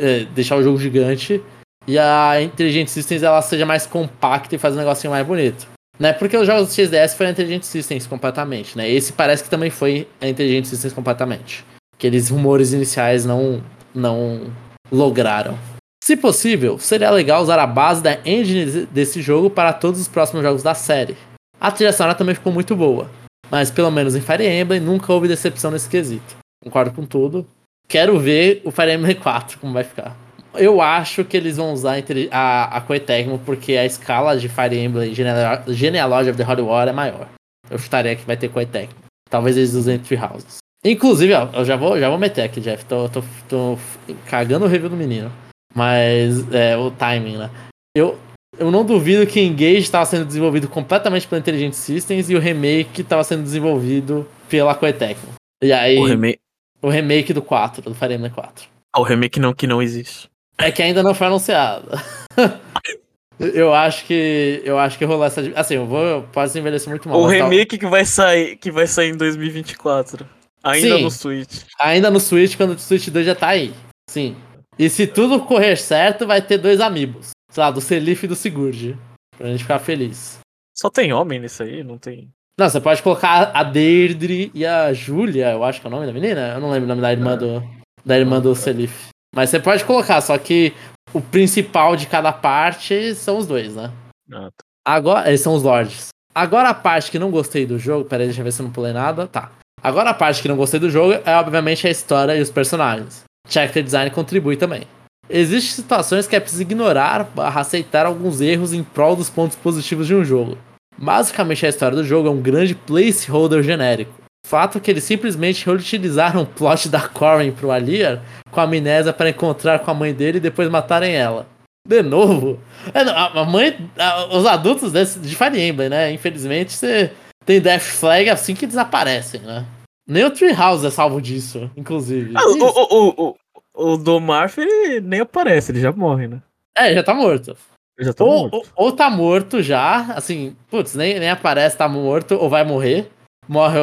é, deixar o jogo gigante, e a Intelligent Systems ela seja mais compacta e faz um negocinho mais bonito. Né? Porque os jogos do XDS foram Intelligent Systems completamente, né? Esse parece que também foi a Intelligent Systems completamente. Aqueles rumores iniciais não, não lograram. Se possível, seria legal usar a base da engine desse jogo para todos os próximos jogos da série. A trilha sonora também ficou muito boa, mas pelo menos em Fire Emblem nunca houve decepção nesse quesito. Concordo com tudo. Quero ver o Fire Emblem 4 como vai ficar. Eu acho que eles vão usar a, a Coetecmo porque a escala de Fire Emblem Genealogy of the Holy War é maior. Eu chutaria que vai ter Coetecmo. Talvez eles usem Three Houses. Inclusive, ó, eu já vou, já vou meter aqui, Jeff. Tô, tô, tô cagando o review do menino. Mas é o timing, né? Eu, eu não duvido que Engage estava sendo desenvolvido completamente pela Intelligent Systems e o remake estava sendo desenvolvido pela Koei E aí. O remake. O remake do 4, do Fire Emblem 4. Ah, o remake não, que não existe. É que ainda não foi anunciado. eu acho que. Eu acho que rolou essa. Assim, eu vou. Pode envelhecer muito mal. O remake que vai sair. Que vai sair em 2024. Ainda Sim, no Switch. Ainda no Switch, quando o Switch 2 já tá aí. Sim. E se tudo correr certo, vai ter dois amigos. Sei lá, do Selif e do Sigurd. Pra gente ficar feliz. Só tem homem nisso aí? Não tem. Não, você pode colocar a Deirdre e a Júlia, eu acho que é o nome da menina. Eu não lembro o nome da irmã do, da irmã do Selif. Mas você pode colocar, só que o principal de cada parte são os dois, né? Ah, tá. Agora, eles são os lords. Agora a parte que não gostei do jogo, peraí, deixa eu ver se eu não pulei nada. Tá. Agora a parte que não gostei do jogo é obviamente a história e os personagens. Character design contribui também. Existem situações que é preciso ignorar para aceitar alguns erros em prol dos pontos positivos de um jogo. Basicamente a história do jogo é um grande placeholder genérico. Fato que eles simplesmente reutilizaram o plot da Corin pro Alier com a amnésia para encontrar com a mãe dele e depois matarem ela. De novo? É, a mãe. A, os adultos desse, de Fire Emblem, né? Infelizmente, você tem Death Flag assim que desaparecem, né? Nem o Treehouse é salvo disso, inclusive. Ah, o, o, o, o, do Marf, ele nem aparece, ele já morre, né? É, já tá morto. Já tá ou, morto. Ou, ou tá morto já, assim, putz, nem, nem aparece, tá morto, ou vai morrer. Morre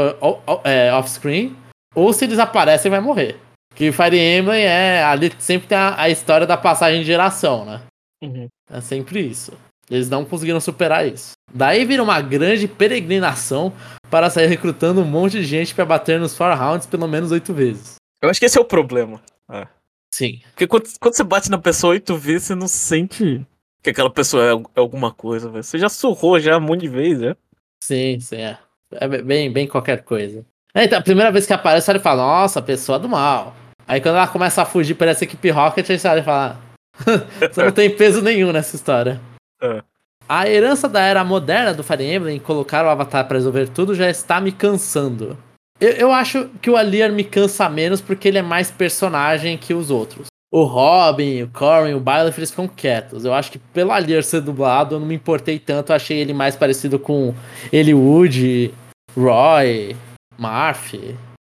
é, off-screen. Ou se eles aparecem, vai morrer. Que Fire Emblem é. Ali sempre tem a, a história da passagem de geração, né? Uhum. É sempre isso. Eles não conseguiram superar isso. Daí vira uma grande peregrinação para sair recrutando um monte de gente para bater nos Four Rounds pelo menos oito vezes. Eu acho que esse é o problema. É. Sim. Porque quando, quando, você bate na pessoa oito vezes, você não sente que aquela pessoa é, é alguma coisa, véio. Você já surrou já um monte de vezes, né? Sim, sim, é. É bem, bem qualquer coisa. Então, a primeira vez que aparece, ele fala, nossa, pessoa do mal. Aí quando ela começa a fugir para essa equipe Rocket, aí você olha e fala, você não tem peso nenhum nessa história. É. A herança da era moderna do Fire Emblem, colocar o Avatar para resolver tudo, já está me cansando. Eu, eu acho que o Alier me cansa menos porque ele é mais personagem que os outros. O Robin, o Corrin, o Byleth, eles ficam quietos. Eu acho que pelo Alier ser dublado, eu não me importei tanto. Achei ele mais parecido com Eliud, Roy, Marf.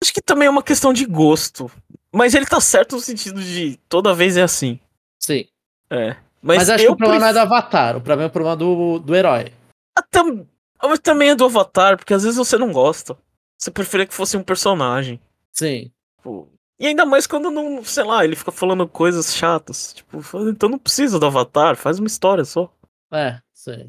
Acho que também é uma questão de gosto. Mas ele tá certo no sentido de toda vez é assim. Sim. É. Mas, Mas acho que o problema pref... não é do Avatar, o problema é o problema do, do herói. Ah, tam... Mas também é do Avatar, porque às vezes você não gosta. Você preferia que fosse um personagem. Sim. Pô. E ainda mais quando não, sei lá, ele fica falando coisas chatas. Tipo, então não precisa do Avatar, faz uma história só. É, sim.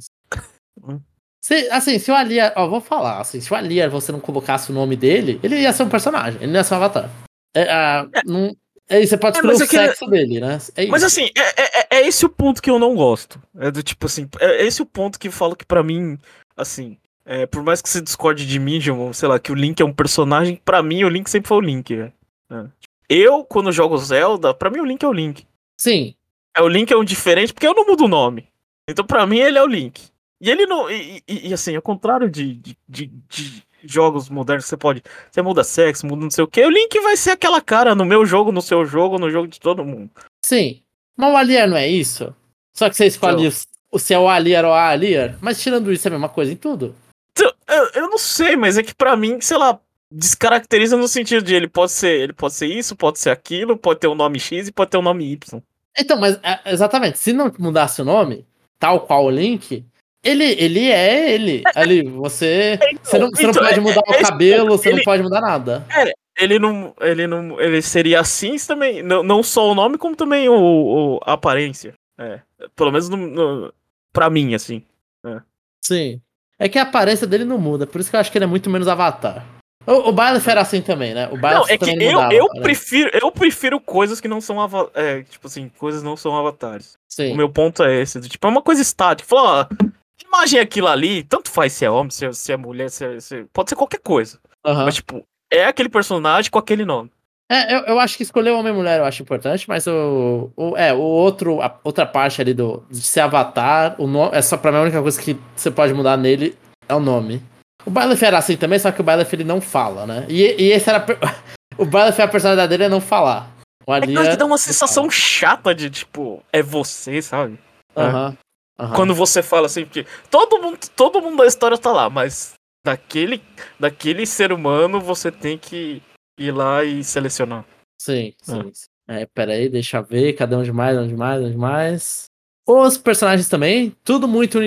Se, assim, se o Aliar. Ó, vou falar, assim, se o Aliar você não colocasse o nome dele, ele ia ser um personagem, ele não ia ser um avatar. É, a, é. Não, Aí você pode escolher é, o sexo dele, né? É mas assim, é, é, é, esse o ponto que eu não gosto. É do tipo assim, é esse o ponto que eu falo que para mim, assim, é, por mais que você discorde de mim, sei lá, que o Link é um personagem, para mim o Link sempre foi o Link, velho. É. Eu, quando jogo Zelda, para mim o Link é o Link. Sim. É o Link é um diferente, porque eu não mudo o nome. Então para mim ele é o Link. E ele não. E, e, e assim, ao contrário de, de, de, de jogos modernos você pode. Você muda sexo, muda não sei o que. O Link vai ser aquela cara no meu jogo, no seu jogo, no jogo de todo mundo. Sim. Mas o Alier não é isso? Só que você escolhe então, o se é o Alier ou a Alier. Mas tirando isso é a mesma coisa em tudo. Então, eu, eu não sei, mas é que para mim, sei lá, descaracteriza no sentido de ele pode ser, ele pode ser isso, pode ser aquilo, pode ter um nome X e pode ter um nome Y. Então, mas é, exatamente, se não mudasse o nome, tal qual o Link, ele, ele é ele. Ali, você. Então, você não, você não então, pode mudar é, o cabelo, você ele, não pode mudar nada. É, ele não. Ele não. Ele seria assim também. Não, não só o nome, como também o, o a aparência. É. Pelo menos no, no, pra mim, assim. É. Sim. É que a aparência dele não muda, por isso que eu acho que ele é muito menos avatar. O, o Byleth era assim também, né? O Byleth não, é que eu, mudava, eu, prefiro, eu prefiro coisas que não são é, tipo assim, coisas não são avatares. Sim. O meu ponto é esse, tipo, é uma coisa estática. Fala, ó, imagem aquilo ali, tanto faz se é homem, se é, se é mulher, se é, se... pode ser qualquer coisa. Uhum. Mas, tipo, é aquele personagem com aquele nome. É, eu, eu acho que escolher homem e mulher eu acho importante, mas o, o, é, o outro, a outra parte ali do, de ser avatar, o nome, é só pra mim a única coisa que você pode mudar nele é o nome. O Byleth era assim também, só que o Byleth ele não fala, né? E, e esse era. O Byleth, a personalidade dele é não falar. O é que dá uma sensação chata de, tipo, é você, sabe? Aham. Uhum. Uhum. Quando você fala assim, porque todo mundo, todo mundo da história tá lá, mas daquele, daquele ser humano você tem que ir lá e selecionar. Sim, sim. Ah. É, pera aí, deixa eu ver, cadê onde mais, onde mais, onde mais. Os personagens também, tudo muito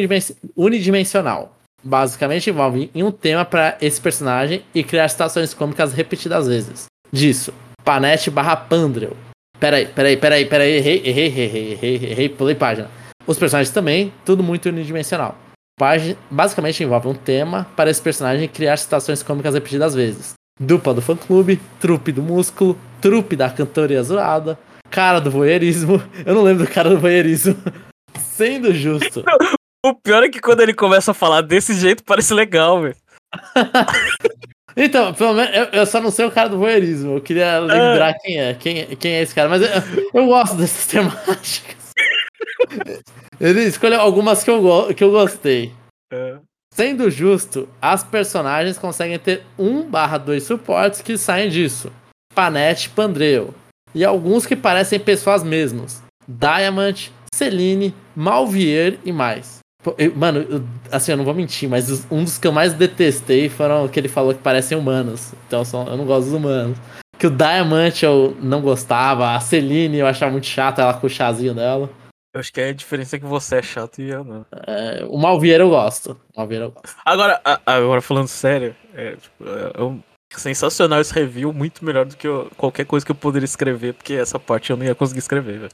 unidimensional. Basicamente envolve em um tema para esse personagem e criar situações cômicas repetidas vezes. Disso, Panete barra Pandrel. Peraí, peraí, peraí, peraí, errei, errei, errei, errei, errei, pulei página. Os personagens também, tudo muito unidimensional. Basicamente envolve um tema para esse personagem criar situações cômicas repetidas vezes. Dupla do fã-clube, trupe do músculo, trupe da cantoria zoada, cara do voyeurismo. Eu não lembro do cara do voyeurismo. Sendo justo. O pior é que quando ele começa a falar desse jeito, parece legal, velho. Então, pelo menos, eu, eu, só não sei o cara do voyeurismo. Eu queria lembrar é. quem é, quem, quem é esse cara. Mas eu, eu gosto dessas temáticas. Ele escolheu algumas que eu, que eu gostei. É. Sendo justo, as personagens conseguem ter 1 barra 2 suportes que saem disso. Panete e Pandreu. E alguns que parecem pessoas mesmas. Diamond, Celine, Malvier e mais. Mano, eu, assim, eu não vou mentir, mas um dos que eu mais detestei foram que ele falou que parecem humanos. Então eu não gosto dos humanos. Que o Diamante eu não gostava, a Celine eu achava muito chata, ela com o chazinho dela. Eu acho que é a diferença é que você é chato e eu não. É, o Malvieira eu gosto. O Malvieira eu gosto. Agora, agora falando sério, é, tipo, é um sensacional esse review, muito melhor do que eu, qualquer coisa que eu poderia escrever, porque essa parte eu não ia conseguir escrever, velho.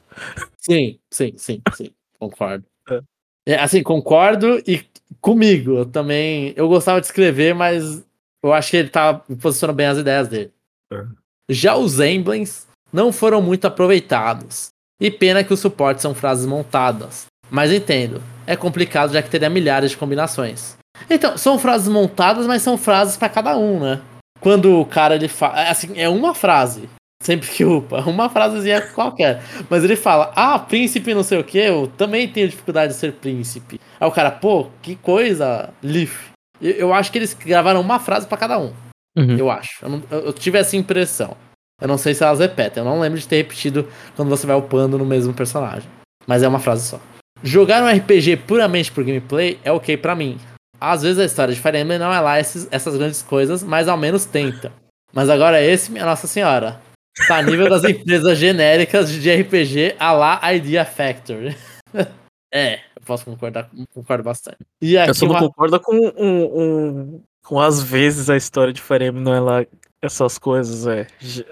Sim, sim, sim, sim. Concordo. É. É, assim, concordo e comigo. Eu também. Eu gostava de escrever, mas eu acho que ele tá posicionando bem as ideias dele. É. Já os emblems não foram muito aproveitados. E pena que os suportes são frases montadas. Mas entendo, é complicado já que teria milhares de combinações. Então, são frases montadas, mas são frases para cada um, né? Quando o cara ele fala. Assim, é uma frase. Sempre que upa, uma frasezinha qualquer. Mas ele fala, ah, príncipe não sei o que, eu também tenho dificuldade de ser príncipe. Aí o cara, pô, que coisa, Leaf. Eu, eu acho que eles gravaram uma frase para cada um. Uhum. Eu acho. Eu, não, eu, tive essa impressão. Eu não sei se elas repetem. Eu não lembro de ter repetido quando você vai upando no mesmo personagem. Mas é uma frase só. Jogar um RPG puramente por gameplay é ok para mim. Às vezes a história de Fire Emblem não é lá esses, essas grandes coisas, mas ao menos tenta. Mas agora esse, minha Nossa Senhora, tá a nível das empresas genéricas de RPG a lá Idea Factory. é, eu posso concordar, concordo bastante. E aqui eu só não uma... concordo com um, um, com às vezes a história de Fire Emblem não é lá essas coisas, é.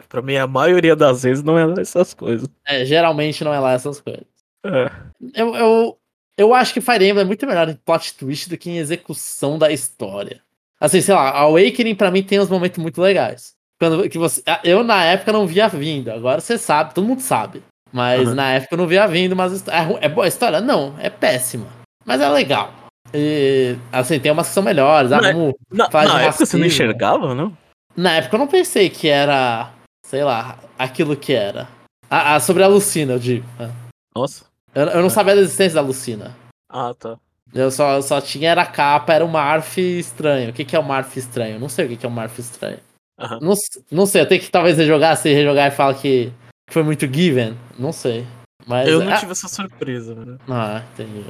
Pra mim, a maioria das vezes não é lá essas coisas. É, geralmente não é lá essas coisas. É. Eu, eu, eu acho que Fire Emblem é muito melhor em plot twist do que em execução da história. Assim, sei lá, Awakening pra mim tem uns momentos muito legais. Quando, que você, eu, na época, não via vindo. Agora você sabe, todo mundo sabe. Mas uhum. na época eu não via vindo, mas é, é boa a história? Não, é péssima. Mas é legal. E, assim, tem umas que são melhores. Ah, como na, na época você não enxergava, não? Na época eu não pensei que era, sei lá, aquilo que era. Ah, ah sobre a Lucina, eu digo. Né? Nossa. Eu, eu não é. sabia da existência da Lucina. Ah, tá. Eu só, só tinha era a capa, era o Marf estranho. O que, que é o Marf estranho? Não sei o que, que é o Marf estranho. Uhum. Não, não sei, eu tenho que talvez rejogar, se rejogar e falar que foi muito given. Não sei. Mas, eu não tive essa surpresa, né? Ah, entendi.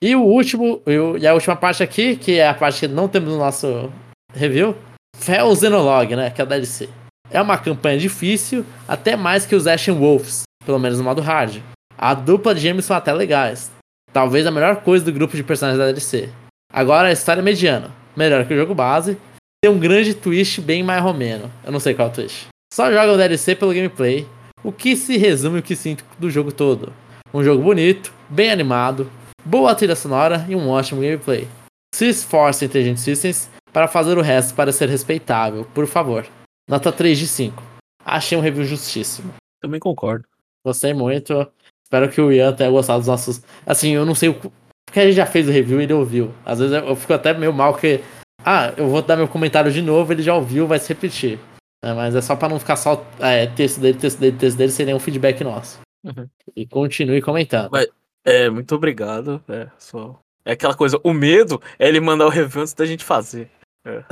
E o último, e a última parte aqui, que é a parte que não temos no nosso review, Fel Xenolog, né? Que é a DLC. É uma campanha difícil, até mais que os Ashen Wolves, pelo menos no modo hard. A dupla de gêmeos são até legais. Talvez a melhor coisa do grupo de personagens da DLC. Agora a história é mediana, melhor que o jogo base. Tem um grande twist bem mais romeno. Eu não sei qual é o twist. Só joga o DLC pelo gameplay, o que se resume o que sinto do jogo todo. Um jogo bonito, bem animado, boa trilha sonora e um ótimo gameplay. Se esforce Intelligent Systems para fazer o resto para ser respeitável, por favor. Nota 3 de 5. Achei um review justíssimo. Também concordo. Gostei muito. Espero que o Ian tenha gostado dos nossos. Assim, eu não sei o. Porque a gente já fez o review e ele ouviu. Às vezes eu fico até meio mal que. Ah, eu vou dar meu comentário de novo, ele já ouviu, vai se repetir. É, mas é só para não ficar só é, texto dele, texto dele, texto dele, sem nenhum feedback nosso. Uhum. E continue comentando. Mas, é, muito obrigado. É, só... é aquela coisa, o medo é ele mandar o review antes da gente fazer. É.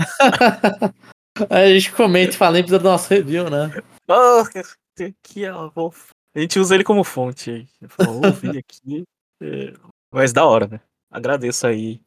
a gente comenta e fala precisa do nosso review, né? Oh, aqui, ó, a gente usa ele como fonte. Vou ouvir aqui. É... Mas da hora, né? Agradeço aí.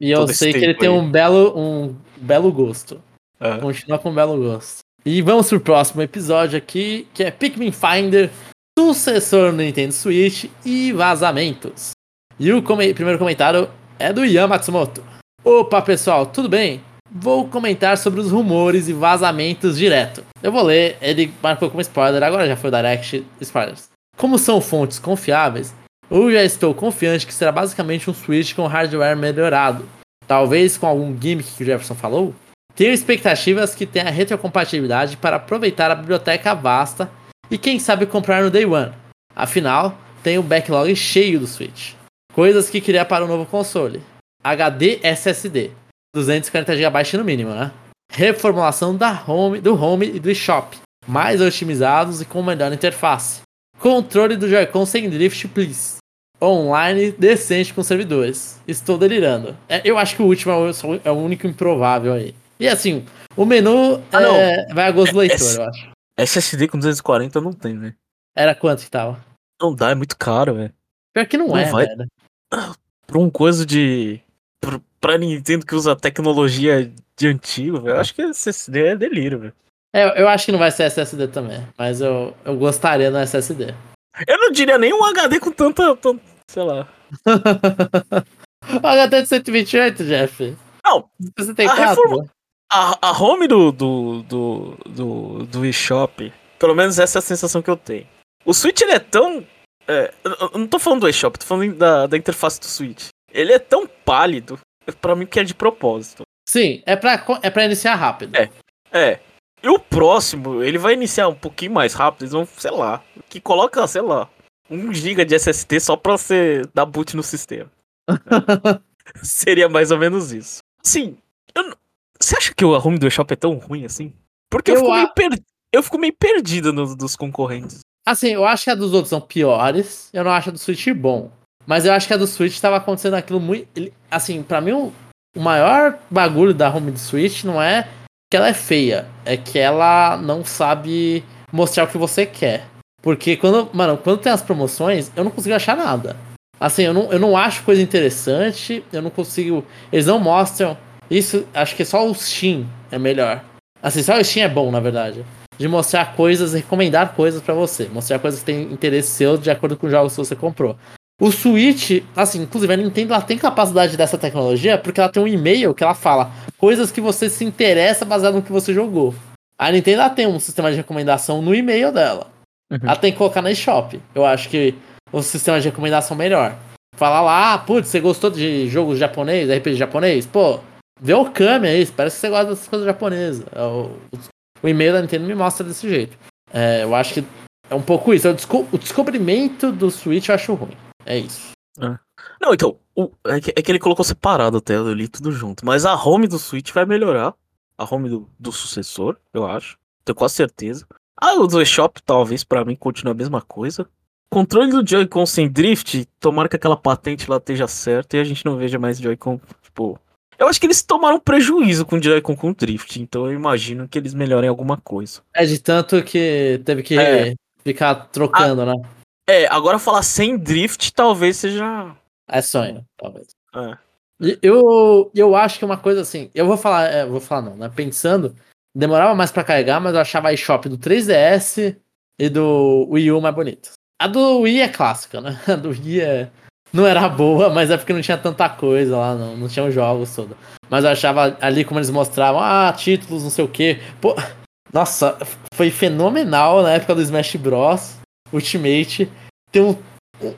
E eu sei que ele aí. tem um belo, um belo gosto. É. Continua com um belo gosto. E vamos pro próximo episódio aqui, que é Pikmin Finder, sucessor no Nintendo Switch e vazamentos. E o come primeiro comentário é do Ian Matsumoto. Opa, pessoal, tudo bem? Vou comentar sobre os rumores e vazamentos direto. Eu vou ler, ele marcou como spoiler, agora já foi o Direct Spoilers. Como são fontes confiáveis, eu já estou confiante que será basicamente um Switch com hardware melhorado. Talvez com algum gimmick que o Jefferson falou. Tenho expectativas que tenha retrocompatibilidade para aproveitar a biblioteca vasta e quem sabe comprar no Day One. Afinal, tem o backlog cheio do Switch. Coisas que queria para o novo console. HD SSD. 240 GB no mínimo, né? reformulação da home, do home e do eShop, mais otimizados e com melhor interface. Controle do Joy-Con sem drift, please. Online decente com servidores. Estou delirando. É, eu acho que o último é o, é único improvável aí. E assim, o menu ah, é, vai a gosto do leitor, eu acho. SSD com 240 não tem, velho. Era quanto que tava? Não dá, é muito caro, velho. Pior que não, não é, vai... velho. Pra um coisa de. Pra Nintendo que usa tecnologia de antigo, velho. Eu acho que SSD é delírio, velho. É, eu acho que não vai ser SSD também, mas eu, eu gostaria no SSD. Eu não diria nem um HD com tanta. tanta sei lá. HD de 128, Jeff. Não. Você tem a, reforma, a, a home do, do, do, do, do eShop, pelo menos essa é a sensação que eu tenho. O Switch ele é tão. É, eu não tô falando do eShop, tô falando da, da interface do Switch. Ele é tão pálido, pra mim que é de propósito. Sim, é pra, é pra iniciar rápido. É. É. E o próximo, ele vai iniciar um pouquinho mais rápido, eles vão, sei lá, que coloca, sei lá, 1 GB de SSD só pra você dar boot no sistema. Seria mais ou menos isso. Sim, eu, você acha que o home do eShop é tão ruim assim? Porque eu, eu fico, a... meio, per... eu fico meio perdido nos, dos concorrentes. Assim, eu acho que a dos outros são piores, eu não acho a do Switch bom. Mas eu acho que a do Switch tava acontecendo aquilo muito. Assim, para mim, o, o maior bagulho da home do Switch não é que ela é feia, é que ela não sabe mostrar o que você quer. Porque quando, mano, quando tem as promoções, eu não consigo achar nada. Assim, eu não, eu não acho coisa interessante, eu não consigo. Eles não mostram. Isso, acho que só o Steam é melhor. Assim, só o Steam é bom, na verdade. De mostrar coisas, recomendar coisas para você. Mostrar coisas que têm interesse seu de acordo com os jogos que você comprou. O Switch, assim, inclusive a Nintendo ela tem capacidade dessa tecnologia porque ela tem um e-mail que ela fala coisas que você se interessa baseado no que você jogou. A Nintendo ela tem um sistema de recomendação no e-mail dela. Uhum. Ela tem que colocar na eShop. Eu acho que o sistema de recomendação melhor. Falar lá, ah, putz, você gostou de jogos japonês, RPG japonês? Pô, vê o Kami aí, parece que você gosta dessas coisas japonesas. É o, o e-mail da Nintendo me mostra desse jeito. É, eu acho que é um pouco isso. É o, desco o descobrimento do Switch eu acho ruim. É isso. É. Não, então, o, é, que, é, que, ele colocou separado até, eu li tudo junto. Mas a home do Switch vai melhorar. A home do, do sucessor, eu acho. Tenho quase certeza. A do eShop, talvez, para mim, continue a mesma coisa. Controle do Joy-Con sem drift, tomara que aquela patente lá esteja certa e a gente não veja mais Joy-Con, tipo... Eu acho que eles tomaram prejuízo com o Joy-Con com drift, então eu imagino que eles melhorem alguma coisa. É de tanto que teve que é. ficar trocando, a... né? É, agora falar sem drift talvez seja. É sonho, talvez. É. Eu, eu acho que uma coisa assim, eu vou falar, é, vou falar não, né? Pensando, demorava mais para carregar, mas eu achava a eShop do 3DS e do Wii U mais bonita. A do Wii é clássica, né? A do Wii é, não era boa, mas é porque não tinha tanta coisa lá, não, não tinha os jogos todos. Mas eu achava ali como eles mostravam, ah, títulos, não sei o que. Pô, nossa, foi fenomenal na época do Smash Bros. Ultimate, tem um,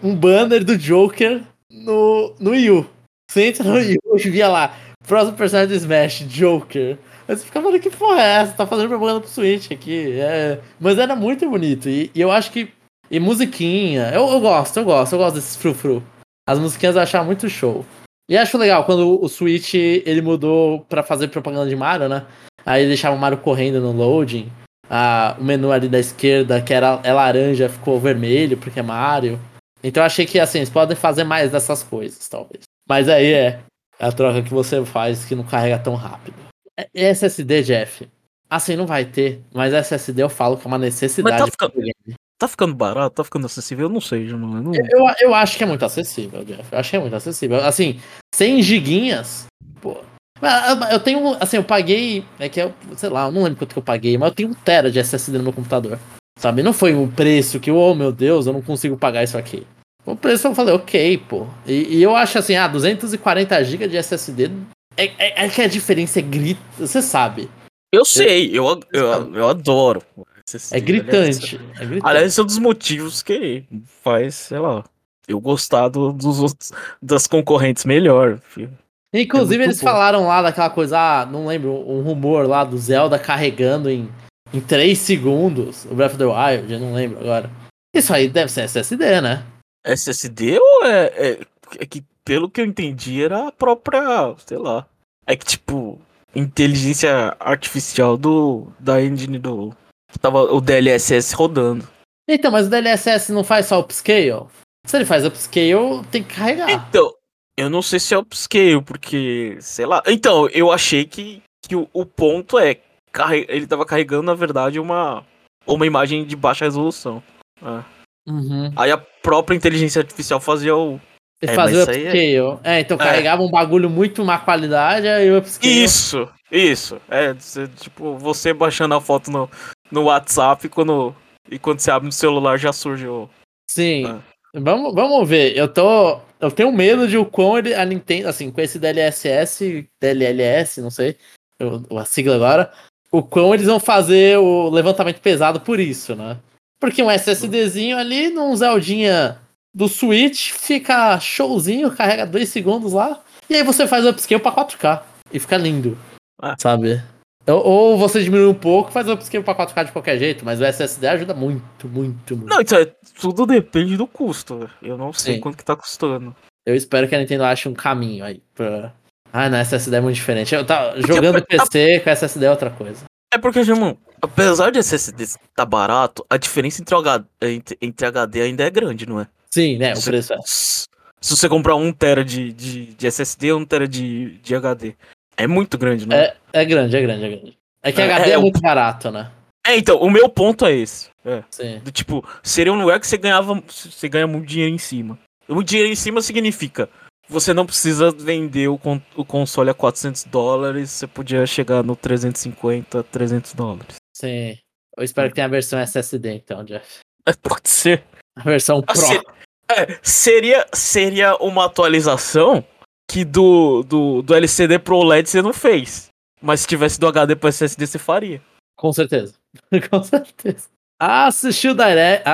um banner do Joker no, no Wii U. Você entra no Wii U e via lá, próximo personagem do Smash, Joker. Aí você fica, mano, que porra é essa? Tá fazendo propaganda pro Switch aqui. É... Mas era muito bonito. E, e, eu acho que. E musiquinha. Eu, eu gosto, eu gosto, eu gosto desses frufru. As musiquinhas eu achava muito show. E acho legal quando o Switch ele mudou pra fazer propaganda de Mario, né? Aí deixava o Mario correndo no loading a, o menu ali da esquerda, que era é laranja, ficou vermelho, porque é Mario. Então eu achei que assim, eles podem fazer mais dessas coisas, talvez. Mas aí é a troca que você faz que não carrega tão rápido. É, SSD, Jeff. Assim, não vai ter, mas SSD eu falo que é uma necessidade. Mas tá, ficando, tá ficando barato, tá ficando acessível? Eu não sei, mano. Eu, eu, eu, acho que é muito acessível, Jeff. Eu acho que é muito acessível. Assim, 100 giguinhas, pô, eu tenho, assim, eu paguei, é que eu, sei lá, eu não lembro quanto que eu paguei, mas eu tenho um tera de SSD no meu computador. Sabe? Não foi um preço que, oh meu Deus, eu não consigo pagar isso aqui. O preço eu falei, ok, pô. E, e eu acho assim, ah, 240 GB de SSD é, é, é, que a diferença é grita, você sabe. Eu sei, eu, eu, eu, eu adoro. SSD, é gritante, aliás, é gritante. Aliás, esse é um dos motivos que faz, sei lá, eu gostar do, dos outros, das concorrentes melhor, filho. Inclusive, é eles bom. falaram lá daquela coisa, ah, não lembro, um rumor lá do Zelda carregando em, em 3 segundos o Breath of the Wild, eu não lembro agora. Isso aí deve ser SSD, né? SSD ou é, é, é que, pelo que eu entendi, era a própria, sei lá. É que, tipo, inteligência artificial do da engine do tava o DLSS rodando. Então, mas o DLSS não faz só upscale? Se ele faz upscale, tem que carregar. Então, eu não sei se é upscale, porque, sei lá. Então, eu achei que, que o, o ponto é. carre- Ele tava carregando, na verdade, uma, uma imagem de baixa resolução. É. Uhum. Aí a própria inteligência artificial fazia o. Ele É, fazia o é- upscale. É... então É. carregava um bagulho muito má qualidade, aí o upscale. Isso! Isso! É, você, tipo, você baixando a foto no, no WhatsApp quando, e quando você abre no celular já surge o. Sim. Ah. Vamos, vamos ver. Eu tô. Eu tenho medo de o quão ele, a Nintendo, assim, com esse DLSS, DLLS, não sei, eu- a sigla agora, o quão eles vão fazer o levantamento pesado por isso, né? Porque um SSDzinho ali num Zeldinha do Switch fica showzinho, carrega dois segundos lá, e aí você faz o upscale pra 4K e fica lindo. Ah. Sabe? Ou, você diminui um pouco, faz o upscale pra 4K de qualquer jeito, mas o SSD ajuda muito, muito, muito. Não, então, é, tudo depende do custo. Eu não sei Sim. quanto que tá custando. Eu espero que a Nintendo ache um caminho aí pra. Ah, não, SSD é muito diferente. Eu tava jogando a- PC com SSD é outra coisa. É porque, irmão, apesar de SSD tá barato, a diferença entre, H- entre, entre HD ainda é grande, não é? Sim, né? O preço é. Se se você comprar 1 tera de, de, de SSD ou 1 tera de, de HD, é muito grande, não é? É, é grande, é grande, é grande. É que É, HD é, é, o- muito barato, né? É, então, o meu ponto é esse. É. Sim. Do tipo, seria um lugar que você ganhava. Você ganha muito dinheiro em cima. Muito dinheiro em cima significa. Você não precisa vender o, con- o console a 400 dólares, você podia chegar no 350, 300 dólares. Sim. Eu espero que tenha a versão SSD, então, Jeff. É, Pode ser. A versão Pro. Assim, é, seria, seria uma atualização que do, do, do LCD pro OLED você não fez. Mas se tivesse do HD pro SSD você faria. Com certeza. com certeza. Assistiu Direct.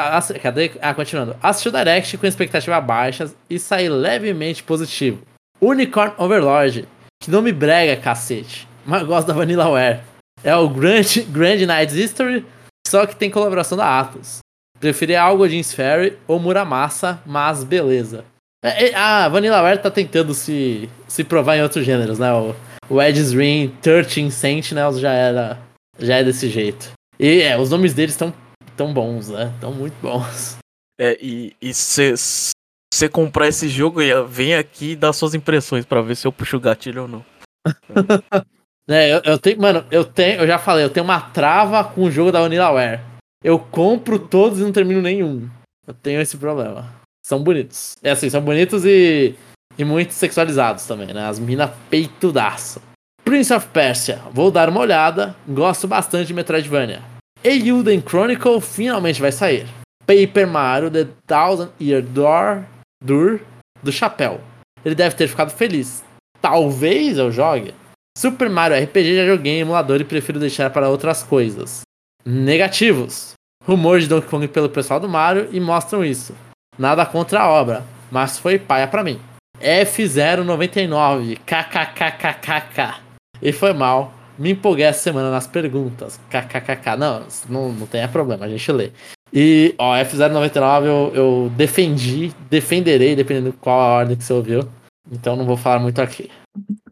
Cadê? Ah, continuando. Assistiu Direct com expectativa baixas e saí levemente positivo. Unicorn Overlord. Que nome brega, cacete. Mas gosto da Vanillaware. É o Grand, Grand Knights History, só que tem colaboração da Atlas. Preferi algo de Fairy ou Muramasa, mas beleza. É, é, a Vanillaware tá tentando se, se provar em outros gêneros, né? O, o Edge's Ring, 13 Sentinels já era já é desse jeito. E é, os nomes deles estão tão bons, né? Tão muito bons. É, e você comprar esse jogo, e vem aqui e dá suas impressões pra ver se eu puxo o gatilho ou não. É, eu, eu tenho, mano, eu tenho, eu já falei, eu tenho uma trava com o jogo da Vanillaware. Eu compro todos e não termino nenhum. Eu tenho esse problema. São bonitos. É assim, são bonitos e, e muito sexualizados também, né? As minas peitudaço. Prince of Persia, vou dar uma olhada. Gosto bastante de Metroidvania. Eiyuden Chronicle finalmente vai sair. Paper Mario The Thousand Year Door, Door do chapéu. Ele deve ter ficado feliz. Talvez eu jogue. Super Mario RPG já joguei em emulador e prefiro deixar para outras coisas. Negativos. Rumor de Donkey Kong pelo pessoal do Mario e mostram isso. Nada contra a obra, mas foi paia pra mim. F099, kkkkk. E foi mal. Me empolguei essa semana nas perguntas. KKKK. Não, não, não tem problema, a gente lê. E, ó, F099 eu, eu defendi, defenderei, dependendo de qual a ordem que você ouviu. Então não vou falar muito aqui.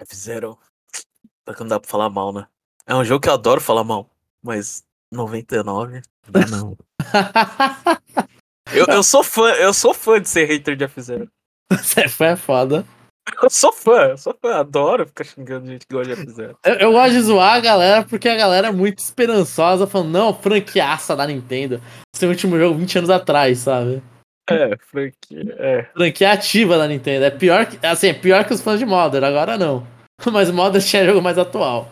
F-Zero. Só que não dá pra falar mal, né? É um jogo que eu adoro falar mal, mas 99. Não dá não. eu, eu sou fã, eu sou fã de ser hater de F-Zero. Você foi foda. Eu sou fã, eu sou fã, adoro ficar xingando gente que gosta de F-Zero. Eu, eu gosto de zoar a galera porque a galera é muito esperançosa, falando, não, franqueaça da Nintendo. Seu último jogo 20 anos atrás, sabe? É, franquia, é. Franquia ativa da Nintendo. É pior que. Assim, é pior que os fãs de Modern, agora não. Mas Modern tinha jogo mais atual.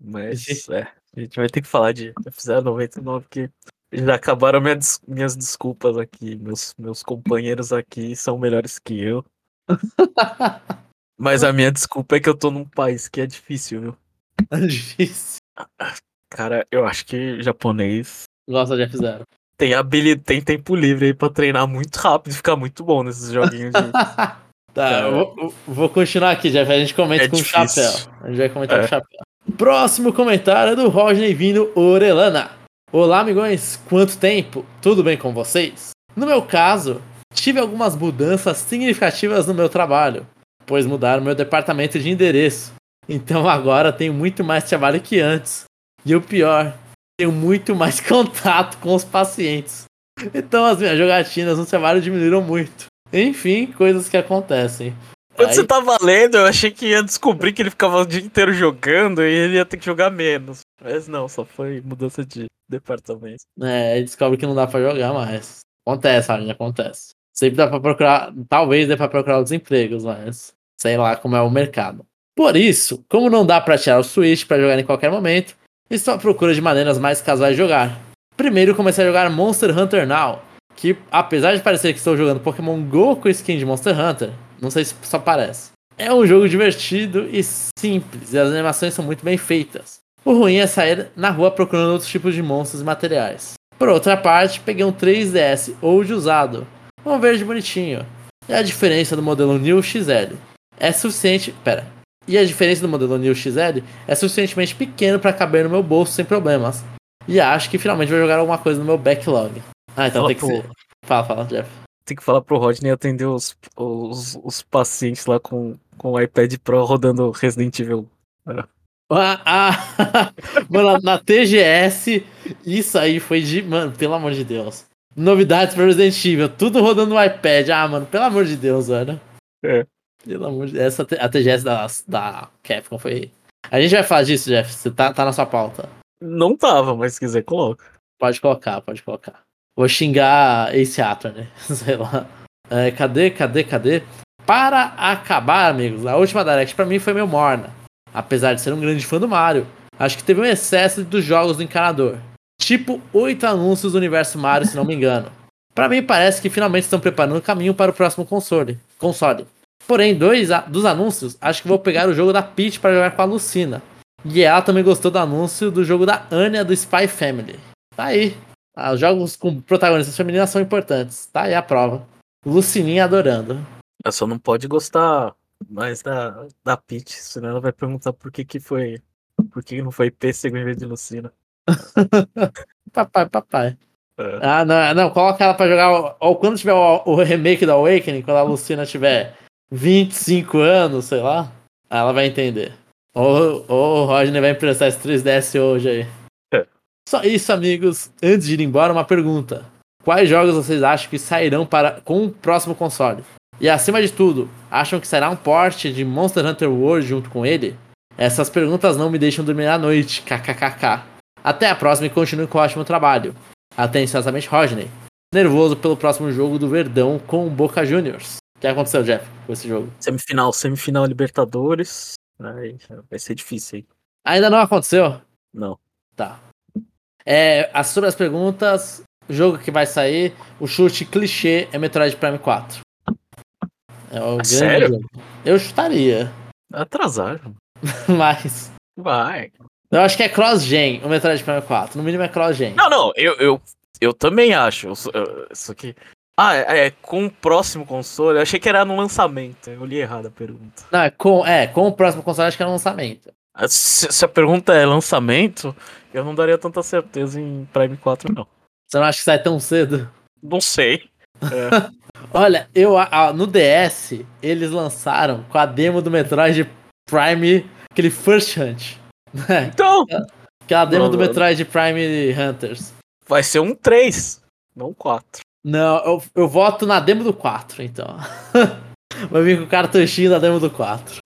Mas, é, a gente vai ter que falar de F-Zero 99, que já acabaram minha des- minhas desculpas aqui. Meus, meus companheiros aqui são melhores que eu. Mas a minha desculpa é que eu tô num país que é difícil, viu? É difícil. Cara, eu acho que japonês Gosta de F0. tem habilidade, tem tempo livre aí pra treinar muito rápido e ficar muito bom nesses joguinhos de. Tá, eu vou, eu vou continuar aqui, Jeff. A gente comenta É com o chapéu. A gente vai comentar É. com o chapéu. Próximo comentário é do Rodney Vino Orelana. Olá, amigões. Quanto tempo? Tudo bem com vocês? No meu caso, tive algumas mudanças significativas no meu trabalho, pois mudaram meu departamento de endereço. Então agora tenho muito mais trabalho que antes. E o pior, tenho muito mais contato com os pacientes. Então as minhas jogatinas no trabalho diminuíram muito. Enfim, coisas que acontecem. Quando Aí... você tava lendo, eu achei que ia descobrir que ele ficava o dia inteiro jogando e ele ia ter que jogar menos. Mas não, só foi mudança de departamento. É, descobre que não dá pra jogar mais. Acontece, Arne, acontece. Sempre dá pra procurar, talvez dê pra procurar os empregos, mas sei lá como é o mercado. Por isso, como não dá pra tirar o Switch para jogar em qualquer momento, estou à procura de maneiras mais casuais de jogar. Primeiro comecei a jogar Monster Hunter Now, que apesar de parecer que estou jogando Pokémon GO com skin de Monster Hunter, não sei se só parece. É um jogo divertido e simples, e as animações são muito bem feitas. O ruim é sair na rua procurando outros tipos de monstros e materiais. Por outra parte, peguei um 3DS ou de usado, um verde bonitinho. E a diferença do modelo New XL é suficiente. Pera. E a diferença do modelo New XL é suficientemente pequeno para caber no meu bolso sem problemas. E acho que finalmente vou jogar alguma coisa no meu backlog. Ah, então tem que ser. Fala, fala, Jeff. Tem que falar pro Rodney atender os, os, os pacientes lá com, com o iPad Pro rodando Resident Evil. Ah, ah. mano, na TGS, isso aí foi de. Mano, pelo amor de Deus. Novidades para Resident Evil, tudo rodando no iPad. Ah, mano, pelo amor de Deus, velho. É. Pelo amor de Deus. Essa, a TGS da, da Capcom foi. A gente vai falar disso, Jeff. Você tá, tá na sua pauta. Não tava, mas se quiser, coloca. Pode colocar, pode colocar. Vou xingar Ace Attorney, né? sei lá. É, cadê, cadê, cadê? Para acabar, amigos, a última Direct pra mim foi meio morna. Apesar de ser um grande fã do Mario, acho que teve um excesso dos jogos do encanador. Tipo, oito anúncios do universo Mario, se não me engano. Para mim parece que finalmente estão preparando o caminho para o próximo console. console. Porém, dois dos anúncios, acho que vou pegar o jogo da Peach para jogar com a Lucina. E ela também gostou do anúncio do jogo da Anya do Spy Family. Tá aí. Ah, os jogos com protagonistas femininas são importantes. Tá aí a prova. Lucininha adorando. Ela só não pode gostar mais da, da Peach, senão ela vai perguntar por que que foi. Por que não foi pêssego em vez de Lucina. papai, papai. É. Ah, não, não, coloca ela pra jogar. Ou quando tiver o, o, remake da Awakening, quando a Lucina tiver 25 anos, sei lá, ela vai entender. Ou, ou o Rodney vai emprestar esse 3DS hoje aí. Só isso, amigos. Antes de ir embora, uma pergunta. Quais jogos vocês acham que sairão para com o próximo console? E acima de tudo, acham que será um porte de Monster Hunter World junto com ele? Essas perguntas não me deixam dormir à noite, kkkk. Até a próxima e continue com o ótimo trabalho. Atenciosamente, Rodney. Nervoso pelo próximo jogo do Verdão com o Boca Juniors. O que aconteceu, Jeff, com esse jogo? Semifinal, semifinal Libertadores. Vai ser difícil aí. Ainda não aconteceu? Não. Tá. É, sobre as perguntas, o jogo que vai sair, o chute clichê é Metroid Prime 4. É o Sério? Jogo. Eu chutaria. Atrasado. Mas. Vai. Eu acho que é cross-gen o Metroid Prime 4. No mínimo é cross-gen. Não, não, eu, eu, eu também acho. Isso aqui. Ah, é, é, com o próximo console. Eu achei que era no lançamento. Eu li errado a pergunta. Não, é com, é, com o próximo console acho que é no lançamento. Ah, se, se, a pergunta é lançamento, eu não daria tanta certeza em Prime 4, não. Você não acha que sai tão cedo? Não sei. É. Olha, eu a, no DS, eles lançaram com a demo do Metroid Prime, aquele First Hunt. Então! Aquela demo não, do Metroid Prime Hunters. Vai ser um 3, não 4. Não, eu, eu voto na demo do 4, então. Vai vir com o cartuchinho da demo do 4.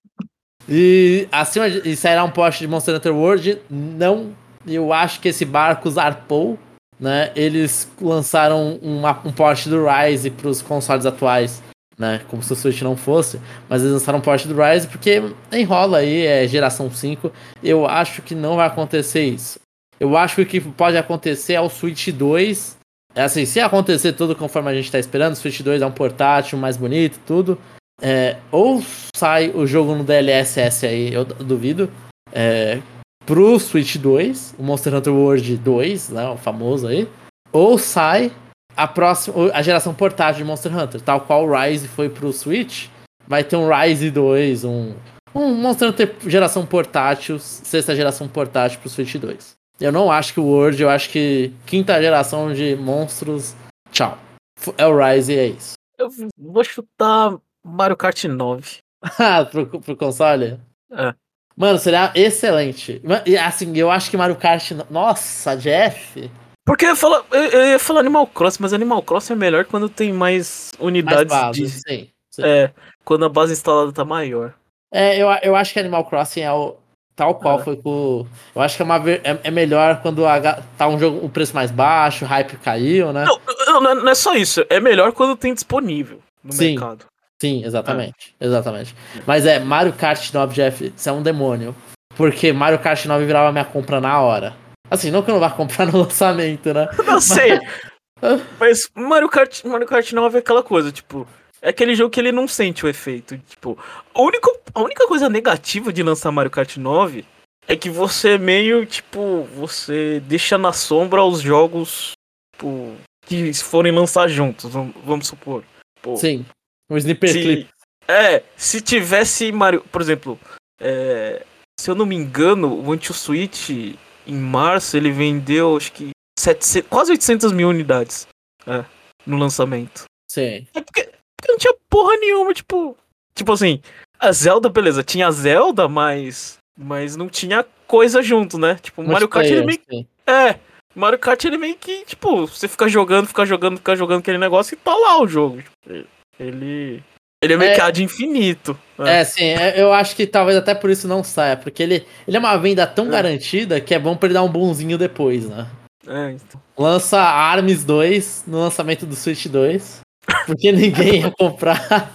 E acima de, e sairá um post de Monster Hunter World. Não, eu acho que esse barco zarpou. Né? Eles lançaram uma, um post do Rise para os consoles atuais né? Como se o Switch não fosse. Mas eles lançaram um port do Rise porque enrola aí, é geração 5. Eu acho que não vai acontecer isso. Eu acho que o que pode acontecer é o Switch 2. É assim, se acontecer tudo conforme a gente está esperando, o Switch 2 é um portátil mais bonito, tudo. É, ou sai o jogo no DLSS aí, eu duvido. É, pro Switch 2, o Monster Hunter World 2, né, o famoso aí. Ou sai a próxima, a geração portátil de Monster Hunter, tal qual o Rise foi pro Switch, vai ter um Rise 2, um, um Monster Hunter geração portátil, sexta geração portátil pro Switch 2. Eu não acho que o World, eu acho que quinta geração de monstros, tchau. É o Rise e é isso. Eu vou chutar Mario Kart 9. Ah, pro, pro console? É. Mano, seria excelente. E assim, eu acho que Mario Kart. Nossa, Jeff. Porque eu ia, falar, eu ia falar Animal Crossing, mas Animal Crossing é melhor quando tem mais unidades Mais base, de. sim, sim. É, quando a base instalada tá maior. É, eu, eu acho que Animal Crossing é o. Tal qual É. foi com. Eu acho que é, uma, é, é melhor quando a tá um jogo, o preço mais baixo, o hype caiu, né? Não, não, não é- não é só isso. É melhor quando tem disponível no Sim. mercado. Sim, exatamente. Exatamente. Mas é, Mario Kart 9, Jeff, isso é um demônio. Porque Mario Kart 9 virava minha compra na hora. Assim, não que eu não vá comprar no lançamento, né? Não sei. Mas Mario Kart, Mario Kart 9 é aquela coisa, tipo. É aquele jogo que ele não sente o efeito. Tipo, a única, a única coisa negativa de lançar Mario Kart 9 é que você meio, tipo, você deixa na sombra os jogos, tipo, que forem lançar juntos, vamos, vamos supor. Pô, Sim. Um sniper clip. se, é, se tivesse Mario, por exemplo, é, se eu não me engano, o Anti-Switch em março ele vendeu acho que 700, quase 800 mil unidades é, no lançamento. Sim. É porque, porque não tinha porra nenhuma, tipo. Tipo assim, a Zelda, beleza, tinha a Zelda, mas. Mas não tinha coisa junto, né? Tipo, o Mario Kart ele meio sim. é, Mario Kart ele meio que, tipo, você fica jogando, fica jogando, fica jogando aquele negócio e tá lá o jogo. Tipo, Ele. Ele é meio É. que ad infinito. né? É, sim, é, eu acho que talvez até por isso não saia, porque ele, ele é uma venda tão É. garantida que é bom pra ele dar um bonzinho depois, né? É, então. Lança ARMS 2 no lançamento do Switch 2, porque ninguém ia comprar.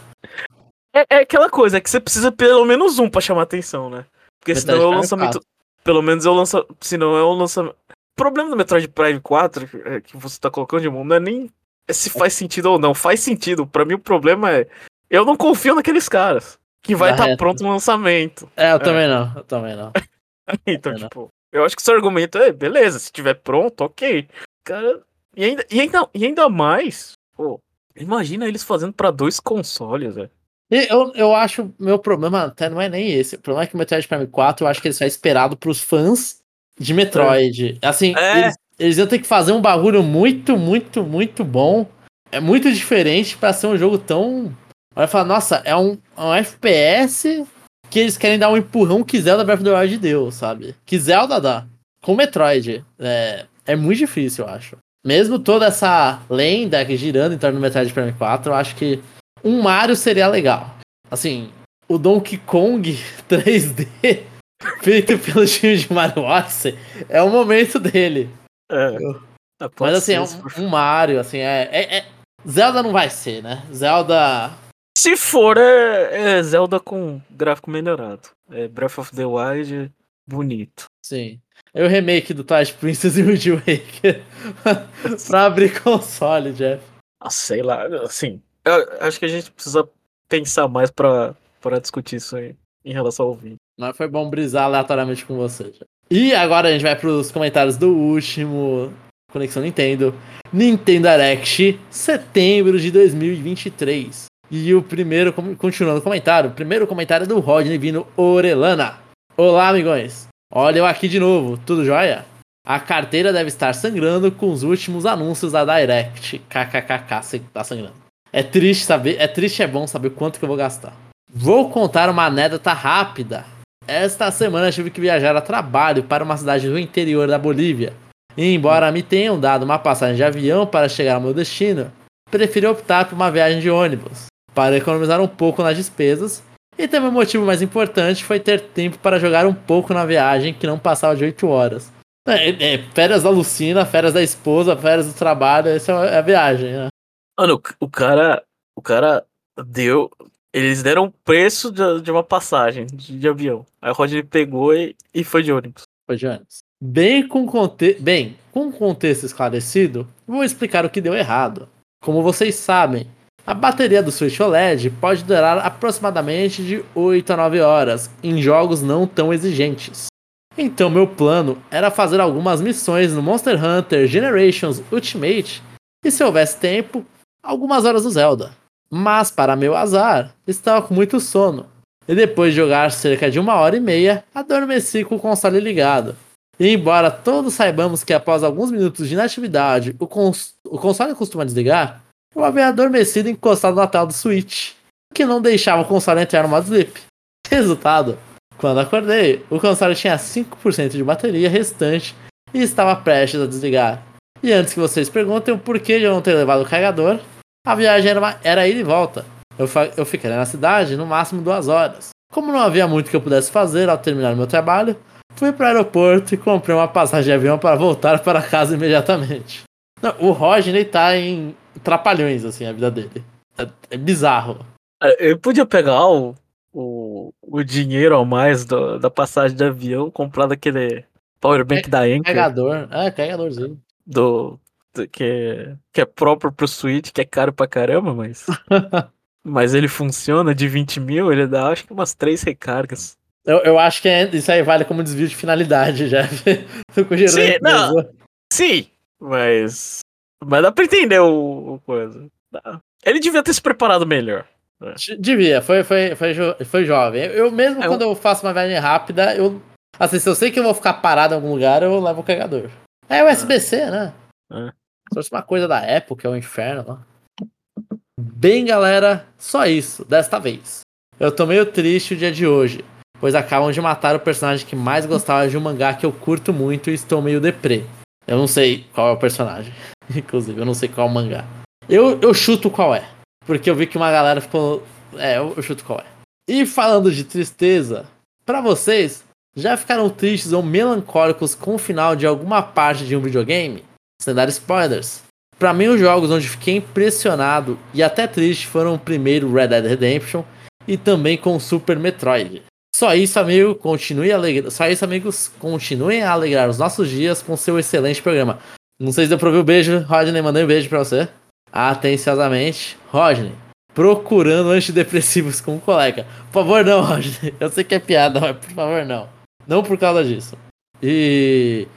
É, é aquela coisa, é que você precisa pelo menos um pra chamar atenção, né? Porque Metroid senão é o Prime lançamento. Pelo menos é o lançamento. Senão é o lançamento. O problema do Metroid Prime 4 que- é, que você tá colocando de mão não é nem se faz sentido ou não. Faz sentido. Pra mim o problema é. Eu não confio naqueles caras. Que vai estar reto. pronto no lançamento. É, eu também não, eu também não. Então, É, né? tipo, eu acho que o seu argumento é, beleza, se tiver pronto, ok. Cara, e ainda, e ainda, e ainda mais, pô, imagina eles fazendo pra dois consoles, velho. Eu, eu acho, meu problema até não é nem esse. O problema é que o Metroid Prime 4, eu acho que ele só é esperado pros fãs de Metroid. Assim, É. eles, eles iam ter que fazer um bagulho muito, muito, muito bom. É muito diferente pra ser um jogo tão. Vai falar, nossa, é um, um FPS que eles querem dar um empurrão que Zelda Breath of the Wild deu, sabe? Que Zelda dá. Com Metroid. É, é muito difícil, eu acho. Mesmo toda essa lenda que girando em torno do Metroid Prime 4, eu acho que um Mario seria legal. Assim, o Donkey Kong 3D feito pelo time de Mario Odyssey é o momento dele. É. Mas assim, é um, um Mario, assim, é, é- é- Zelda não vai ser, né? Zelda. Se for, é, é Zelda com gráfico melhorado. É Breath of the Wild bonito. Sim. É o remake do Twilight Princess e o Wind Waker pra abrir console, Jeff. Ah, sei lá, assim, eu acho que a gente precisa pensar mais pra, pra discutir isso aí em relação ao vídeo. Mas foi bom brisar aleatoriamente com você. Jeff. E agora a gente vai pros comentários do último Conexão Nintendo. Nintendo Direct, setembro de 2023. E o primeiro, continuando o comentário, o primeiro comentário é do Rodney Vino Orelana. Olá, amigões. Olha eu aqui de novo, tudo jóia? A carteira deve estar sangrando com os últimos anúncios da Direct. KKKK, tá sangrando. É triste saber, é triste é bom saber quanto que eu vou gastar. Vou contar uma anedota rápida. Esta semana tive que viajar a trabalho para uma cidade do interior da Bolívia. E embora me tenham dado uma passagem de avião para chegar ao meu destino, preferi optar por uma viagem de ônibus, para economizar um pouco nas despesas. E também o motivo mais importante foi ter tempo para jogar um pouco na viagem, que não passava de 8 horas. É, é, férias da Lucina, férias da esposa, férias do trabalho, essa é a viagem, né? Mano, o- o cara. O cara deu. Eles deram o preço de, de uma passagem de, de avião. Aí o Rodney pegou e, e foi de ônibus. Foi de ônibus. Bem com, conte... Bem, com contexto esclarecido, vou explicar o que deu errado. Como vocês sabem, a bateria do Switch OLED pode durar aproximadamente de 8 a 9 horas em jogos não tão exigentes. Então meu plano era fazer algumas missões no Monster Hunter Generations Ultimate e se houvesse tempo, algumas horas do Zelda. Mas para meu azar, estava com muito sono. E depois de jogar cerca de uma hora e meia, adormeci com o console ligado. E embora todos saibamos que após alguns minutos de inatividade o, cons o console costuma desligar, eu havia adormecido encostado na tela do Switch, o que não deixava o console entrar no modo sleep. Resultado, Quando acordei, o console tinha 5% de bateria restante e estava prestes a desligar. E antes que vocês perguntem o porquê de eu não ter levado o carregador, a viagem era, uma, era ida e volta. Eu, eu ficaria na cidade no máximo duas horas. Como não havia muito que eu pudesse fazer ao terminar meu trabalho, fui para o aeroporto e comprei uma passagem de avião para voltar para casa imediatamente. Não, o Rodney tá em trapalhões, assim, a vida dele. É, é bizarro. É, eu podia pegar o, o, o dinheiro a mais do, da passagem de avião, comprar daquele powerbank é, da Anchor. Carregador, é, carregadorzinho. Do, do, que, é, que é próprio pro Switch, que é caro pra caramba, mas. mas ele funciona de 20 mil, ele dá acho que umas três recargas. Eu, eu acho que é, isso aí vale como desvio de finalidade, já. sim, não, sim, mas. Mas dá pra entender o, o coisa. Ele devia ter se preparado melhor. Né? Devia, foi, foi, foi, jo foi jovem. Eu mesmo, é, quando eu faço uma viagem rápida, eu. Assim, se eu sei que eu vou ficar parado em algum lugar, eu levo o carregador. É USB-C, né? É. Fosse uma coisa da época, é o um inferno lá. Bem, galera, só isso, desta vez. Eu tô meio triste o dia de hoje, pois acabam de matar o personagem que mais gostava de um mangá que eu curto muito e estou meio deprê. Eu não sei qual é o personagem, inclusive, eu não sei qual é o mangá. Eu, eu chuto qual é, porque eu vi que uma galera ficou. É, eu, eu chuto qual é. E falando de tristeza, para vocês, já ficaram tristes ou melancólicos com o final de alguma parte de um videogame? Sem dar spoilers. Para mim, os jogos onde fiquei impressionado e até triste foram o primeiro Red Dead Redemption e também com Super Metroid. Só isso, amigo, continue alegre... Só isso, amigos, continuem a alegrar os nossos dias com seu excelente programa. Não sei se deu pra ouvir o beijo, Rodney, mandei um beijo pra você. Atenciosamente, Rodney, procurando antidepressivos com um colega. Por favor, não, Rodney. Eu sei que é piada, mas por favor, não. Não por causa disso. E.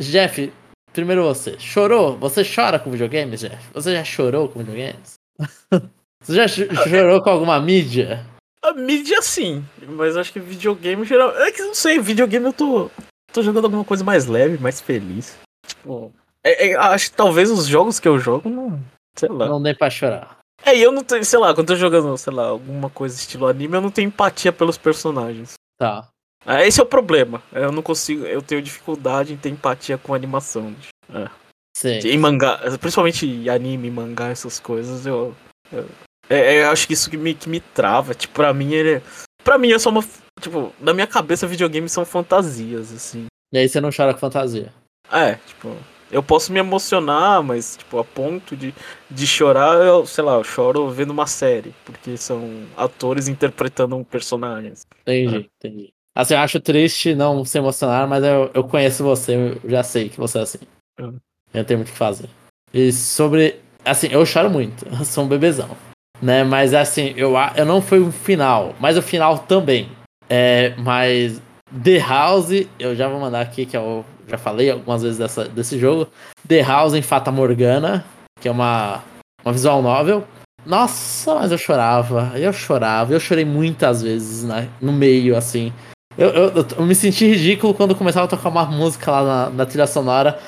Jeff, primeiro você. Chorou? Você chora com videogames, Jeff? Você já chorou com videogames? você já chorou com alguma mídia? A mídia sim, mas acho que videogame geral. É que não sei, videogame eu tô. tô jogando alguma coisa mais leve, mais feliz. Tipo. É, é, acho que talvez os jogos que eu jogo não. Sei lá. Não dê pra chorar. É, e eu não tenho, sei lá, quando eu tô jogando, sei lá, alguma coisa estilo anime, eu não tenho empatia pelos personagens. Tá. É, esse é o problema. Eu não consigo. Eu tenho dificuldade em ter empatia com animação. É. Sim. Em mangá, principalmente anime, mangá, essas coisas, eu. eu, é, é, eu acho que isso que me, que me trava. Tipo, pra mim ele. Pra mim é só uma. Tipo, na minha cabeça videogames são fantasias, assim. E aí você não chora com fantasia. É, tipo. Eu posso me emocionar, mas, tipo, a ponto de, de chorar, eu, sei lá, eu choro vendo uma série, porque são atores interpretando um personagem. Entendi, é. entendi. Assim, eu acho triste não se emocionar, mas eu, eu conheço você, eu já sei que você é assim. Uhum. Eu tenho muito o que fazer. E sobre. Assim, eu choro muito, eu sou um bebezão. Né? Mas assim, eu, eu não fui o final, mas o final também. É, mas The House, eu já vou mandar aqui, que eu já falei algumas vezes dessa, desse jogo. The House em Fata Morgana, que é uma, uma visual novel. Nossa, mas eu chorava, eu chorava, eu chorei muitas vezes né, no meio, assim. Eu, eu, eu, me senti ridículo quando começava a tocar uma música lá na, na trilha sonora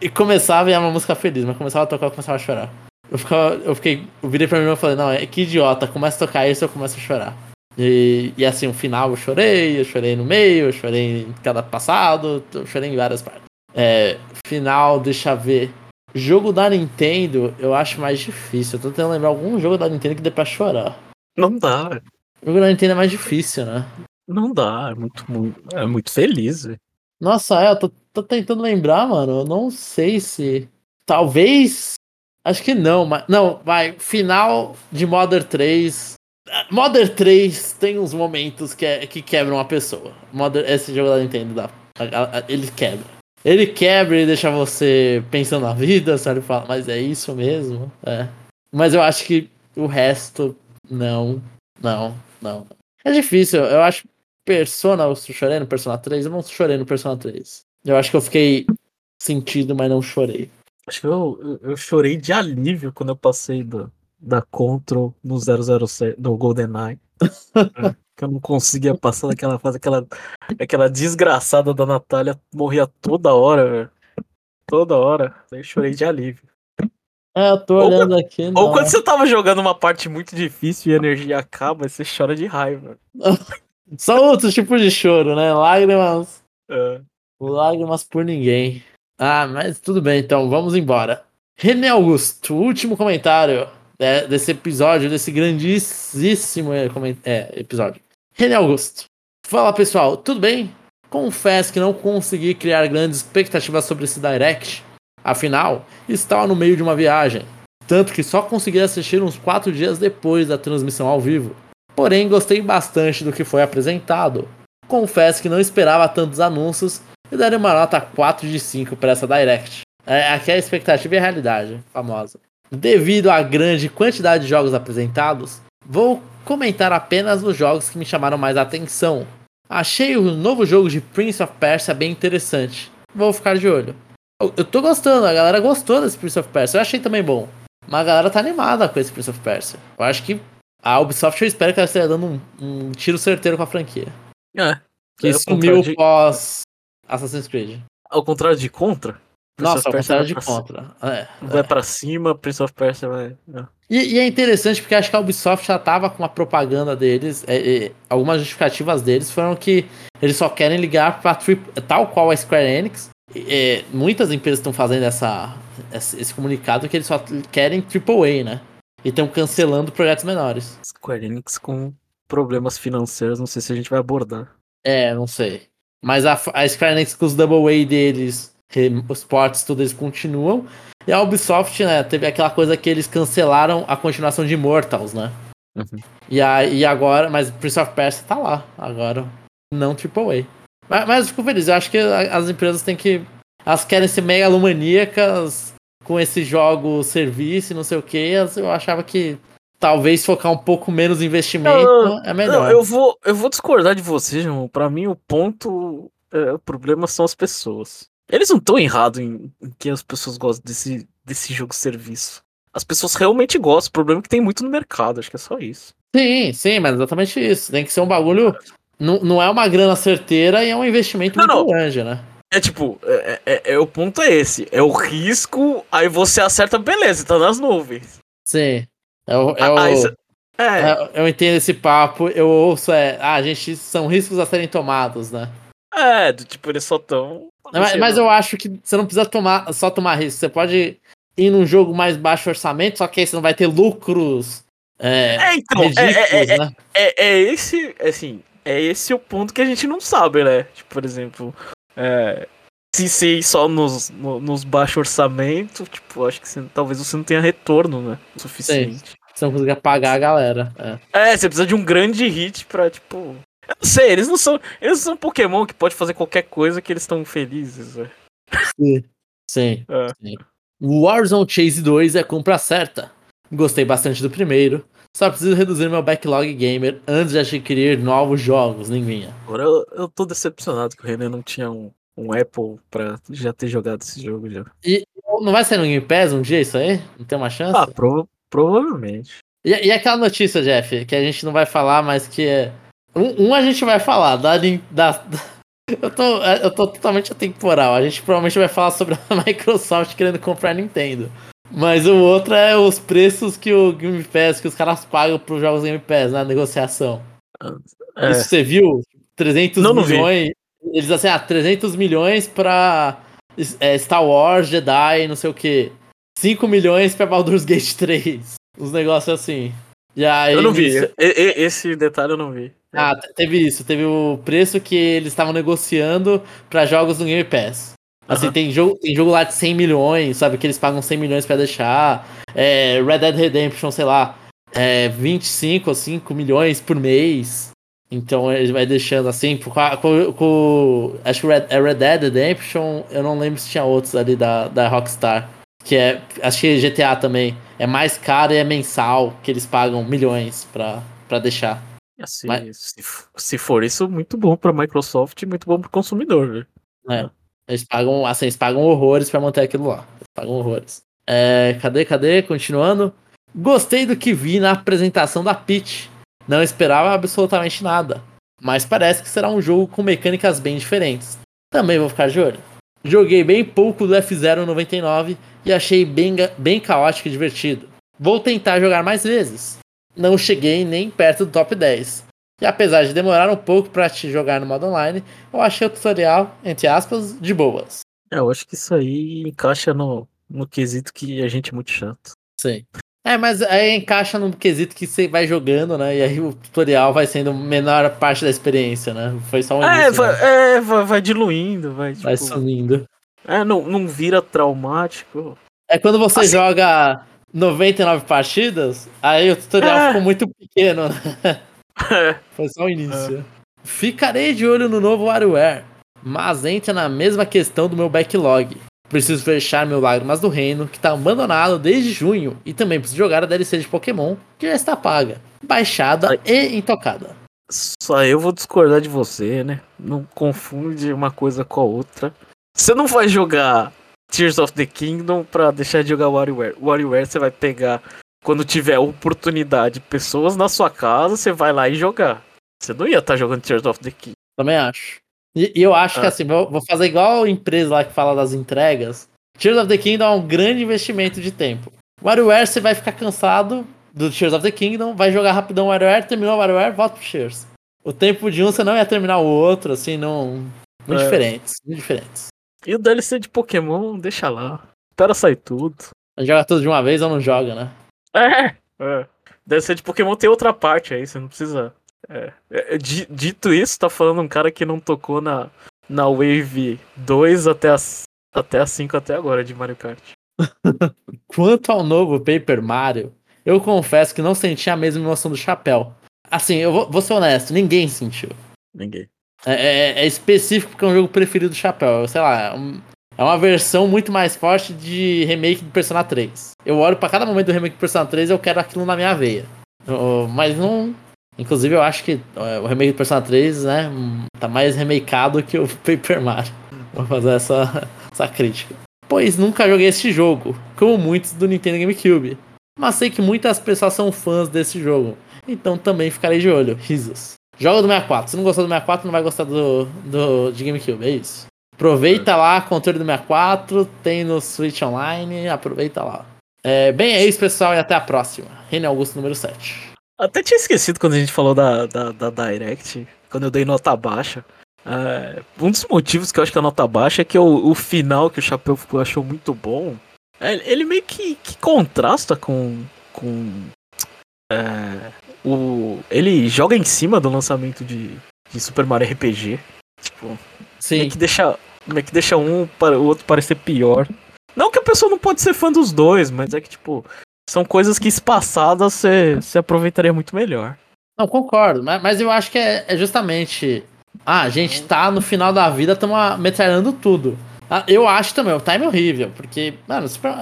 e começava e era uma música feliz, mas começava a tocar e começava a chorar. Eu, ficava, eu fiquei, eu virei pra mim e falei, não, é que idiota, começa a tocar isso eu começo a chorar. E, e assim, o final eu chorei, eu chorei no meio, eu chorei em cada passado, eu chorei em várias partes. É, final, deixa eu ver. Jogo da Nintendo, eu acho mais difícil. Eu tô tentando lembrar algum jogo da Nintendo que dê pra chorar. Não dá. Jogo da Nintendo é mais difícil, né? Não dá, é muito, é muito feliz. Véio. Nossa, é, eu tô, tô tentando lembrar, mano. Eu não sei se. Talvez. Acho que não, mas. Não, vai. Final de Modern 3. Modern 3 tem uns momentos que, é, que quebram a pessoa. Modern, esse jogo da Nintendo dá. Ele quebra. Ele quebra e deixa você pensando na vida, sabe? Fala, mas é isso mesmo? É. Mas eu acho que o resto, não. Não, não. É difícil, eu acho Persona, eu chorei no Persona 3, eu não chorei no Persona 3. Eu acho que eu fiquei sentido, mas não chorei. Acho que eu, eu, chorei de alívio quando eu passei do, da Control no 007, no GoldenEye. é, que eu não conseguia passar daquela fase, aquela, aquela desgraçada da Natália morria toda hora, velho. Toda hora. Aí eu chorei de alívio. É, eu tô olhando ou, aqui. Não. Ou quando você tava jogando uma parte muito difícil e a energia acaba, você chora de raiva. São outros tipos de choro, né? Lágrimas. É. Lágrimas por ninguém. Ah, mas tudo bem, então vamos embora. René Augusto, último comentário é, desse episódio, desse grandíssimo é, é, episódio. René Augusto. Fala pessoal, tudo bem? Confesso que não consegui criar grandes expectativas sobre esse Direct. Afinal, estava no meio de uma viagem. Tanto que só consegui assistir uns 4 dias depois da transmissão ao vivo. Porém, gostei bastante do que foi apresentado. Confesso que não esperava tantos anúncios e daria uma nota 4 de 5 para essa Direct. É, aqui é a expectativa e a realidade, famosa. Devido à grande quantidade de jogos apresentados, vou comentar apenas os jogos que me chamaram mais atenção. Achei o novo jogo de Prince of Persia bem interessante. Vou ficar de olho. Eu tô gostando, a galera gostou desse Prince of Persia. Eu achei também bom. Mas a galera tá animada com esse Prince of Persia. Eu acho que a Ubisoft eu espero que ela esteja dando um, um tiro certeiro com a franquia. É. Que É, sumiu de- pós Assassin's Creed. Ao contrário de Contra. Prince Nossa, ao contrário de pra cima. contra. É, Vai é. pra cima, Prince of Persia vai. é. E, e é interessante porque acho que a Ubisoft já tava com a propaganda deles, é, é, algumas justificativas deles foram que eles só querem ligar para tal qual a Square Enix. é, muitas empresas estão fazendo essa, esse, esse comunicado que eles só querem AAA, né? E estão cancelando projetos menores. Square Enix com problemas financeiros, não sei se a gente vai abordar. É, não sei. Mas a, a Square Enix com os Double A deles, os ports, tudo eles continuam. E a Ubisoft, né, teve aquela coisa que eles cancelaram a continuação de Immortals, né? Uhum. E, aí, e agora, mas Prince of Persia tá lá, agora não AAA. Mas, mas eu fico feliz, eu acho que a- as empresas têm que. Elas querem ser megalomaníacas com esse jogo serviço e não sei o que. Eu achava que talvez focar um pouco menos investimento Não, é melhor. Não, eu vou, eu vou discordar de você, João. Pra mim, o ponto. é, o problema são as pessoas. Eles não estão errados em, em que as pessoas gostam desse, desse jogo serviço. As pessoas realmente gostam. O problema é que tem muito no mercado, acho que é só isso. Sim, sim, mas exatamente isso. Tem que ser um bagulho. Não, não é uma grana certeira e é um investimento Não, muito não. grande, né? É tipo, é, é- é- o ponto é esse. É o risco, aí você acerta, beleza, tá nas nuvens. Sim. É o, é o- Aí cê- é, é- eu entendo esse papo, eu ouço, é. Ah, gente, são riscos a serem tomados, né? é, do tipo, eles só tão. Mas, mas eu acho que você não precisa tomar, só tomar risco. Você pode ir num jogo mais baixo orçamento, só que aí você não vai ter lucros é, É, então, é, ridículos, é, é, né? é, é esse, assim, é esse o ponto que a gente não sabe, né? Tipo, por exemplo, é, se ser só nos, no- nos baixos orçamento, tipo, acho que você- talvez você não tenha retorno, né? O suficiente. Você não conseguir pagar a galera. É. É, você precisa de um grande hit pra, tipo. Eu não sei, eles não são. Eles são Pokémon que pode fazer qualquer coisa que eles estão felizes, né? Sim. É. sim. Warzone Chase 2 é compra certa. Gostei bastante do primeiro. Só preciso reduzir meu backlog gamer antes de adquirir novos jogos, ninguém. Agora eu, eu tô decepcionado que o René não tinha um, um Apple pra já ter jogado esse jogo já. E não vai sair no Game Pass um dia isso aí? Não tem uma chance? Ah, prova- provavelmente. E, e aquela notícia, Jeff, que a gente não vai falar, mas que é. Um, um a gente vai falar, da, da, da- eu, tô, eu tô totalmente atemporal. A gente provavelmente vai falar sobre a Microsoft querendo comprar a Nintendo. Mas o outro é os preços que o Game Pass, que os caras pagam pros jogos Game Pass na negociação. É, Isso você viu? 300 Não, não vi. milhões. Eles assim, ah, 300 milhões pra é, Star Wars, Jedi, não sei o que. 5 milhões pra Baldur's Gate 3. Uns negócios assim. E aí, eu não vi. e- esse detalhe eu não vi. Ah, te- teve isso. Teve o preço que eles estavam negociando pra jogos no Game Pass. Assim, Aham. tem, jogo, tem jogo lá de 100 milhões, sabe? Que eles pagam 100 milhões pra deixar. É, Red Dead Redemption, sei lá, é 25 ou 5 milhões por mês. Então ele vai deixando assim. Com, com- com- acho que Red, é Red Dead Redemption, eu não lembro se tinha outros ali da, da Rockstar. Que é. Acho que GTA também. É mais caro e é mensal, que eles pagam milhões pra, pra deixar. Assim, Mas- se, se for isso, muito bom pra Microsoft e muito bom pro consumidor, velho. Eles pagam, assim, eles pagam horrores pra manter aquilo lá. Eles pagam horrores. É, cadê, cadê? Continuando. Gostei do que vi na apresentação da Peach. Não esperava absolutamente nada. Mas parece que será um jogo com mecânicas bem diferentes. Também vou ficar de olho. Joguei bem pouco do F099 e achei bem, bem caótico e divertido. Vou tentar jogar mais vezes. Não cheguei nem perto do top 10. E apesar de demorar um pouco para te jogar no modo online, eu achei o tutorial, entre aspas, de boas. É, eu acho que isso aí encaixa no, no quesito que a gente é muito chato. Sim. É, mas aí encaixa no quesito que você vai jogando, né? E aí o tutorial vai sendo menor parte da experiência, né? Foi só um É, início, vai, né? é, vai, vai diluindo, vai, tipo, vai sumindo. é, não, não vira traumático. É quando você Assim- joga 99 partidas, aí o tutorial É. ficou muito pequeno, né? É, Foi só o início. Ficarei de olho no novo WarioWare, mas entra na mesma questão do meu backlog. Preciso fechar meu Lágrimas do Reino, que tá abandonado desde junho, e também preciso jogar a DLC de Pokémon, que já está paga, baixada Ai. e intocada. Só eu vou discordar de você, né? Não confunde uma coisa com a outra. Você não vai jogar Tears of the Kingdom pra deixar de jogar WarioWare. WarioWare você vai pegar quando tiver oportunidade, pessoas na sua casa, você vai lá e jogar. Você não ia estar jogando Tears of the Kingdom. Também acho. E, e eu acho que Ah. assim, vou, vou fazer igual a empresa lá que fala das entregas. Tears of the Kingdom é um grande investimento de tempo. WarioWare você vai ficar cansado do Tears of the Kingdom, vai jogar rapidão o WarioWare, terminou o WarioWare, volta pro Tears. O tempo de um você não ia terminar o outro, assim, não. Muito É. diferentes, muito diferentes. E o DLC de Pokémon, deixa lá. Espera sair tudo. Joga tudo de uma vez ou não joga, né? É, é. DLC de Pokémon tem outra parte aí, você não precisa. É. É, di- dito isso, tá falando um cara que não tocou na, na Wave 2 até as, até a 5 até agora de Mario Kart. Quanto ao novo Paper Mario, eu confesso que não senti a mesma emoção do chapéu. Assim, eu vou, vou ser honesto, ninguém sentiu. Ninguém. É, é- é específico porque é um jogo preferido do Chapéu. Sei lá, é, um- é uma versão muito mais forte de remake do Persona 3. Eu olho pra cada momento do remake do Persona 3 e eu quero aquilo na minha veia. Mas não. Inclusive, eu acho que é, o remake do Persona 3, né, tá mais remakeado que o Paper Mario. Vou fazer essa, essa crítica. Pois nunca joguei este jogo, como muitos do Nintendo GameCube. Mas sei que muitas pessoas são fãs desse jogo. Então também ficarei de olho. Risos. Joga do 64. Se não gostou do 64, não vai gostar do, do de GameCube. É isso. Aproveita lá, controle do 64. Tem no Switch Online. Aproveita lá. É, bem, é isso, pessoal. E até a próxima. René Augusto, número 7. Até tinha esquecido quando a gente falou da, da, da Direct, quando eu dei nota baixa. É, um dos motivos que eu acho que a nota baixa é que o, o final que o Chapéu achou muito bom. é, ele meio que, que contrasta com. com é, o, ele joga em cima do lançamento de, de Super Mario RPG. Tipo, Sim. que deixa, meio que deixa um para o outro parecer pior. Não que a pessoa não pode ser fã dos dois, mas é que, tipo, são coisas que espaçadas você você aproveitaria muito melhor. Não, concordo. Mas, mas eu acho que é, é justamente. Ah, a gente tá no final da vida, estamos metralhando tudo. Ah, eu acho também, o time é horrível. Porque, mano, Super...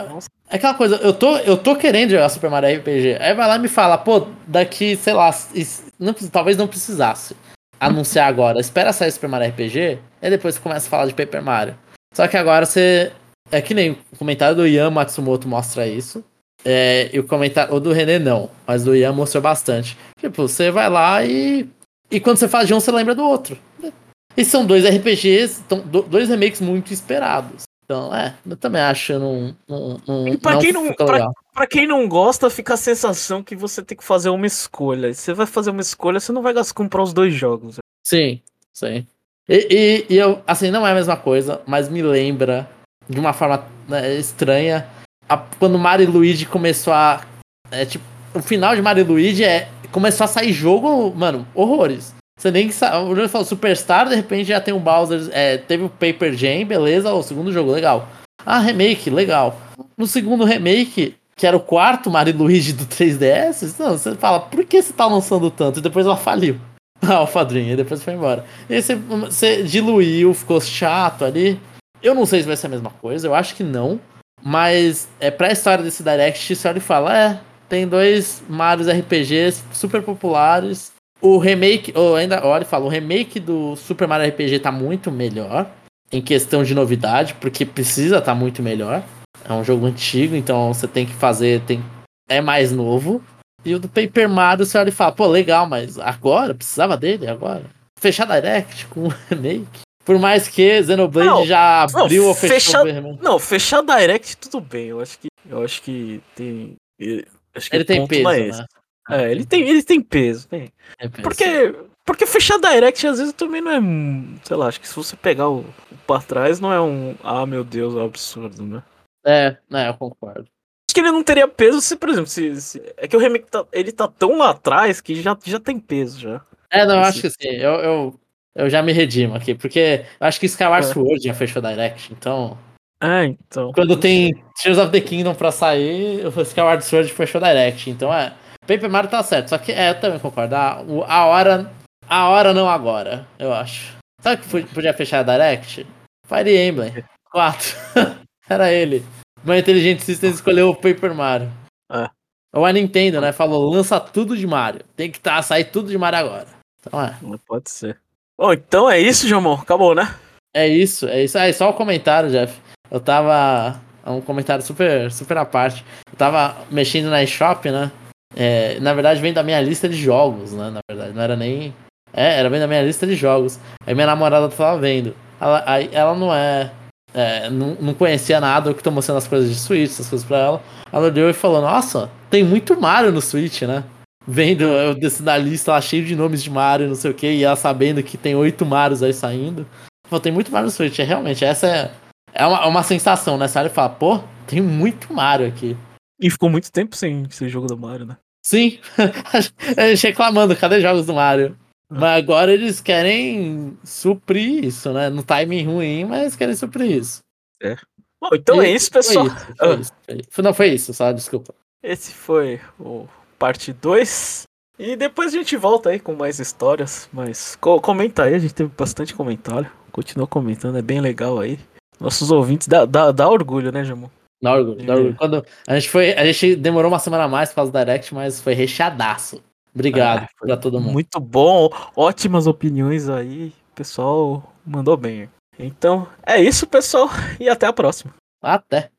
É aquela coisa, eu tô, eu tô querendo jogar Super Mario RPG. Aí vai lá e me fala, pô, daqui, sei lá, is- não, talvez não precisasse anunciar agora. Espera sair Super Mario RPG, e depois começa a falar de Paper Mario. Só que agora você. É que nem o comentário do Ian Matsumoto mostra isso. É, e o comentário. O do René não, mas do Ian mostrou bastante. Tipo, você vai lá e. E quando você faz de um, você lembra do outro. E são dois RPGs, do- dois remakes muito esperados. Então, é, eu também acho não, não E pra quem não- pra- legal. Pra quem não gosta, fica a sensação que você tem que fazer uma escolha. Você vai fazer uma escolha, você não vai gastar comprar os dois jogos. Sim, sim. E, e- e eu, assim, não é a mesma coisa, mas me lembra de uma forma né, estranha a- quando Mario e Luigi começou a. É, tipo, o final de Mario e Luigi é. Começou a sair jogo, mano, horrores. Você nem sabe. O Bruno falou Superstar, de repente já tem um Bowser. É, teve o Paper Jam, beleza? O segundo jogo, legal. Ah, remake, legal. No segundo remake, que era o quarto Mario Luigi do 3DS, não, você fala, por que você tá lançando tanto? E depois ela faliu. A Alpha Dream, e depois foi embora. E você, você diluiu, ficou chato ali. Eu não sei se vai ser a mesma coisa, eu acho que não. Mas é pra história desse Direct, você olha e fala, é, tem dois Marios RPGs super populares. O remake, ou ainda olha fala, o remake do Super Mario RPG tá muito melhor. Em questão de novidade, porque precisa estar tá muito melhor. É um jogo antigo, então você tem que fazer. Tem, é mais novo. E o do Paper Mario você olha e fala, pô, legal, mas agora? Precisava dele agora? Fechar Direct com um remake? Por mais que Xenoblade Não, já abriu não, ou fechou fecha- o remake. Não, fechar Direct tudo bem. Eu acho que. Eu acho que tem. eu Acho que Ele o tem peso, é né? É, ele tem, ele tem peso. Tem. É peso. Porque, porque fechar direct às vezes também não é. Sei lá, acho que se você pegar o, o pra trás não é um. Ah, meu Deus, é um absurdo, né? É, né, eu concordo. Acho que ele não teria peso se, por exemplo, se. se- é que o remake tá, ele tá tão lá atrás que já, já tem peso já. É, não, eu acho que sim. Eu, eu, eu já me redimo aqui, porque acho que Skyward É. Sword já fechou Direct, então. É, então. Quando tem Tears of the Kingdom pra sair, o Skyward Sword fechou Direct, então é. Paper Mario tá certo, só que é, eu também concordo. A, a hora. A hora não agora, eu acho. Sabe o que podia fechar Direct? Fire Emblem 4. Era ele. Uma Intelligent System escolheu o Paper Mario. É. Ou a Nintendo, né? Falou, lança tudo de Mario. Tem que tá, sair tudo de Mario agora. Então é. Não pode ser. Bom, então é isso, Jamon. Acabou, né? É isso, é isso. Ah, e só o comentário, Jeff. Eu tava. É um comentário super, super à parte. Eu tava mexendo na eShop, né? É, na verdade, vem da minha lista de jogos, né? Na verdade, não era nem. É, era bem da minha lista de jogos. Aí minha namorada tava vendo. Ela, aí ela não é. é, não, não conhecia nada, eu que tô mostrando as coisas de Switch, essas coisas pra ela. Ela deu e falou: Nossa, tem muito Mario no Switch, né? Vendo eu desci na lista lá cheio de nomes de Mario, não sei o que, e ela sabendo que tem oito Marios aí saindo. Pô, tem muito Mario no Switch, é, realmente, essa é, é uma, é uma sensação, né? Você olha e fala, pô, tem muito Mario aqui. E ficou muito tempo sem ser jogo do Mario, né? Sim, a gente reclamando, cadê jogos do Mario? Mas agora eles querem suprir isso, né? No timing ruim, mas querem suprir isso. Bom, então é E isso, pessoal. Foi isso, foi Ah. isso, foi isso. Não, foi isso, só, desculpa. Esse foi o parte 2. E depois a gente volta aí com mais histórias. Mas co- comenta aí, a gente teve bastante comentário. Continua comentando, é bem legal aí. Nossos ouvintes dá, dá, dá orgulho, né, Jamon? Dá orgulho, dá É. orgulho. Quando a gente foi, a gente demorou uma semana a mais por causa do Direct, mas foi recheadaço. Obrigado É, foi pra todo mundo. Muito bom, ótimas opiniões aí. O pessoal mandou bem. Então é isso, pessoal, e até a próxima. Até.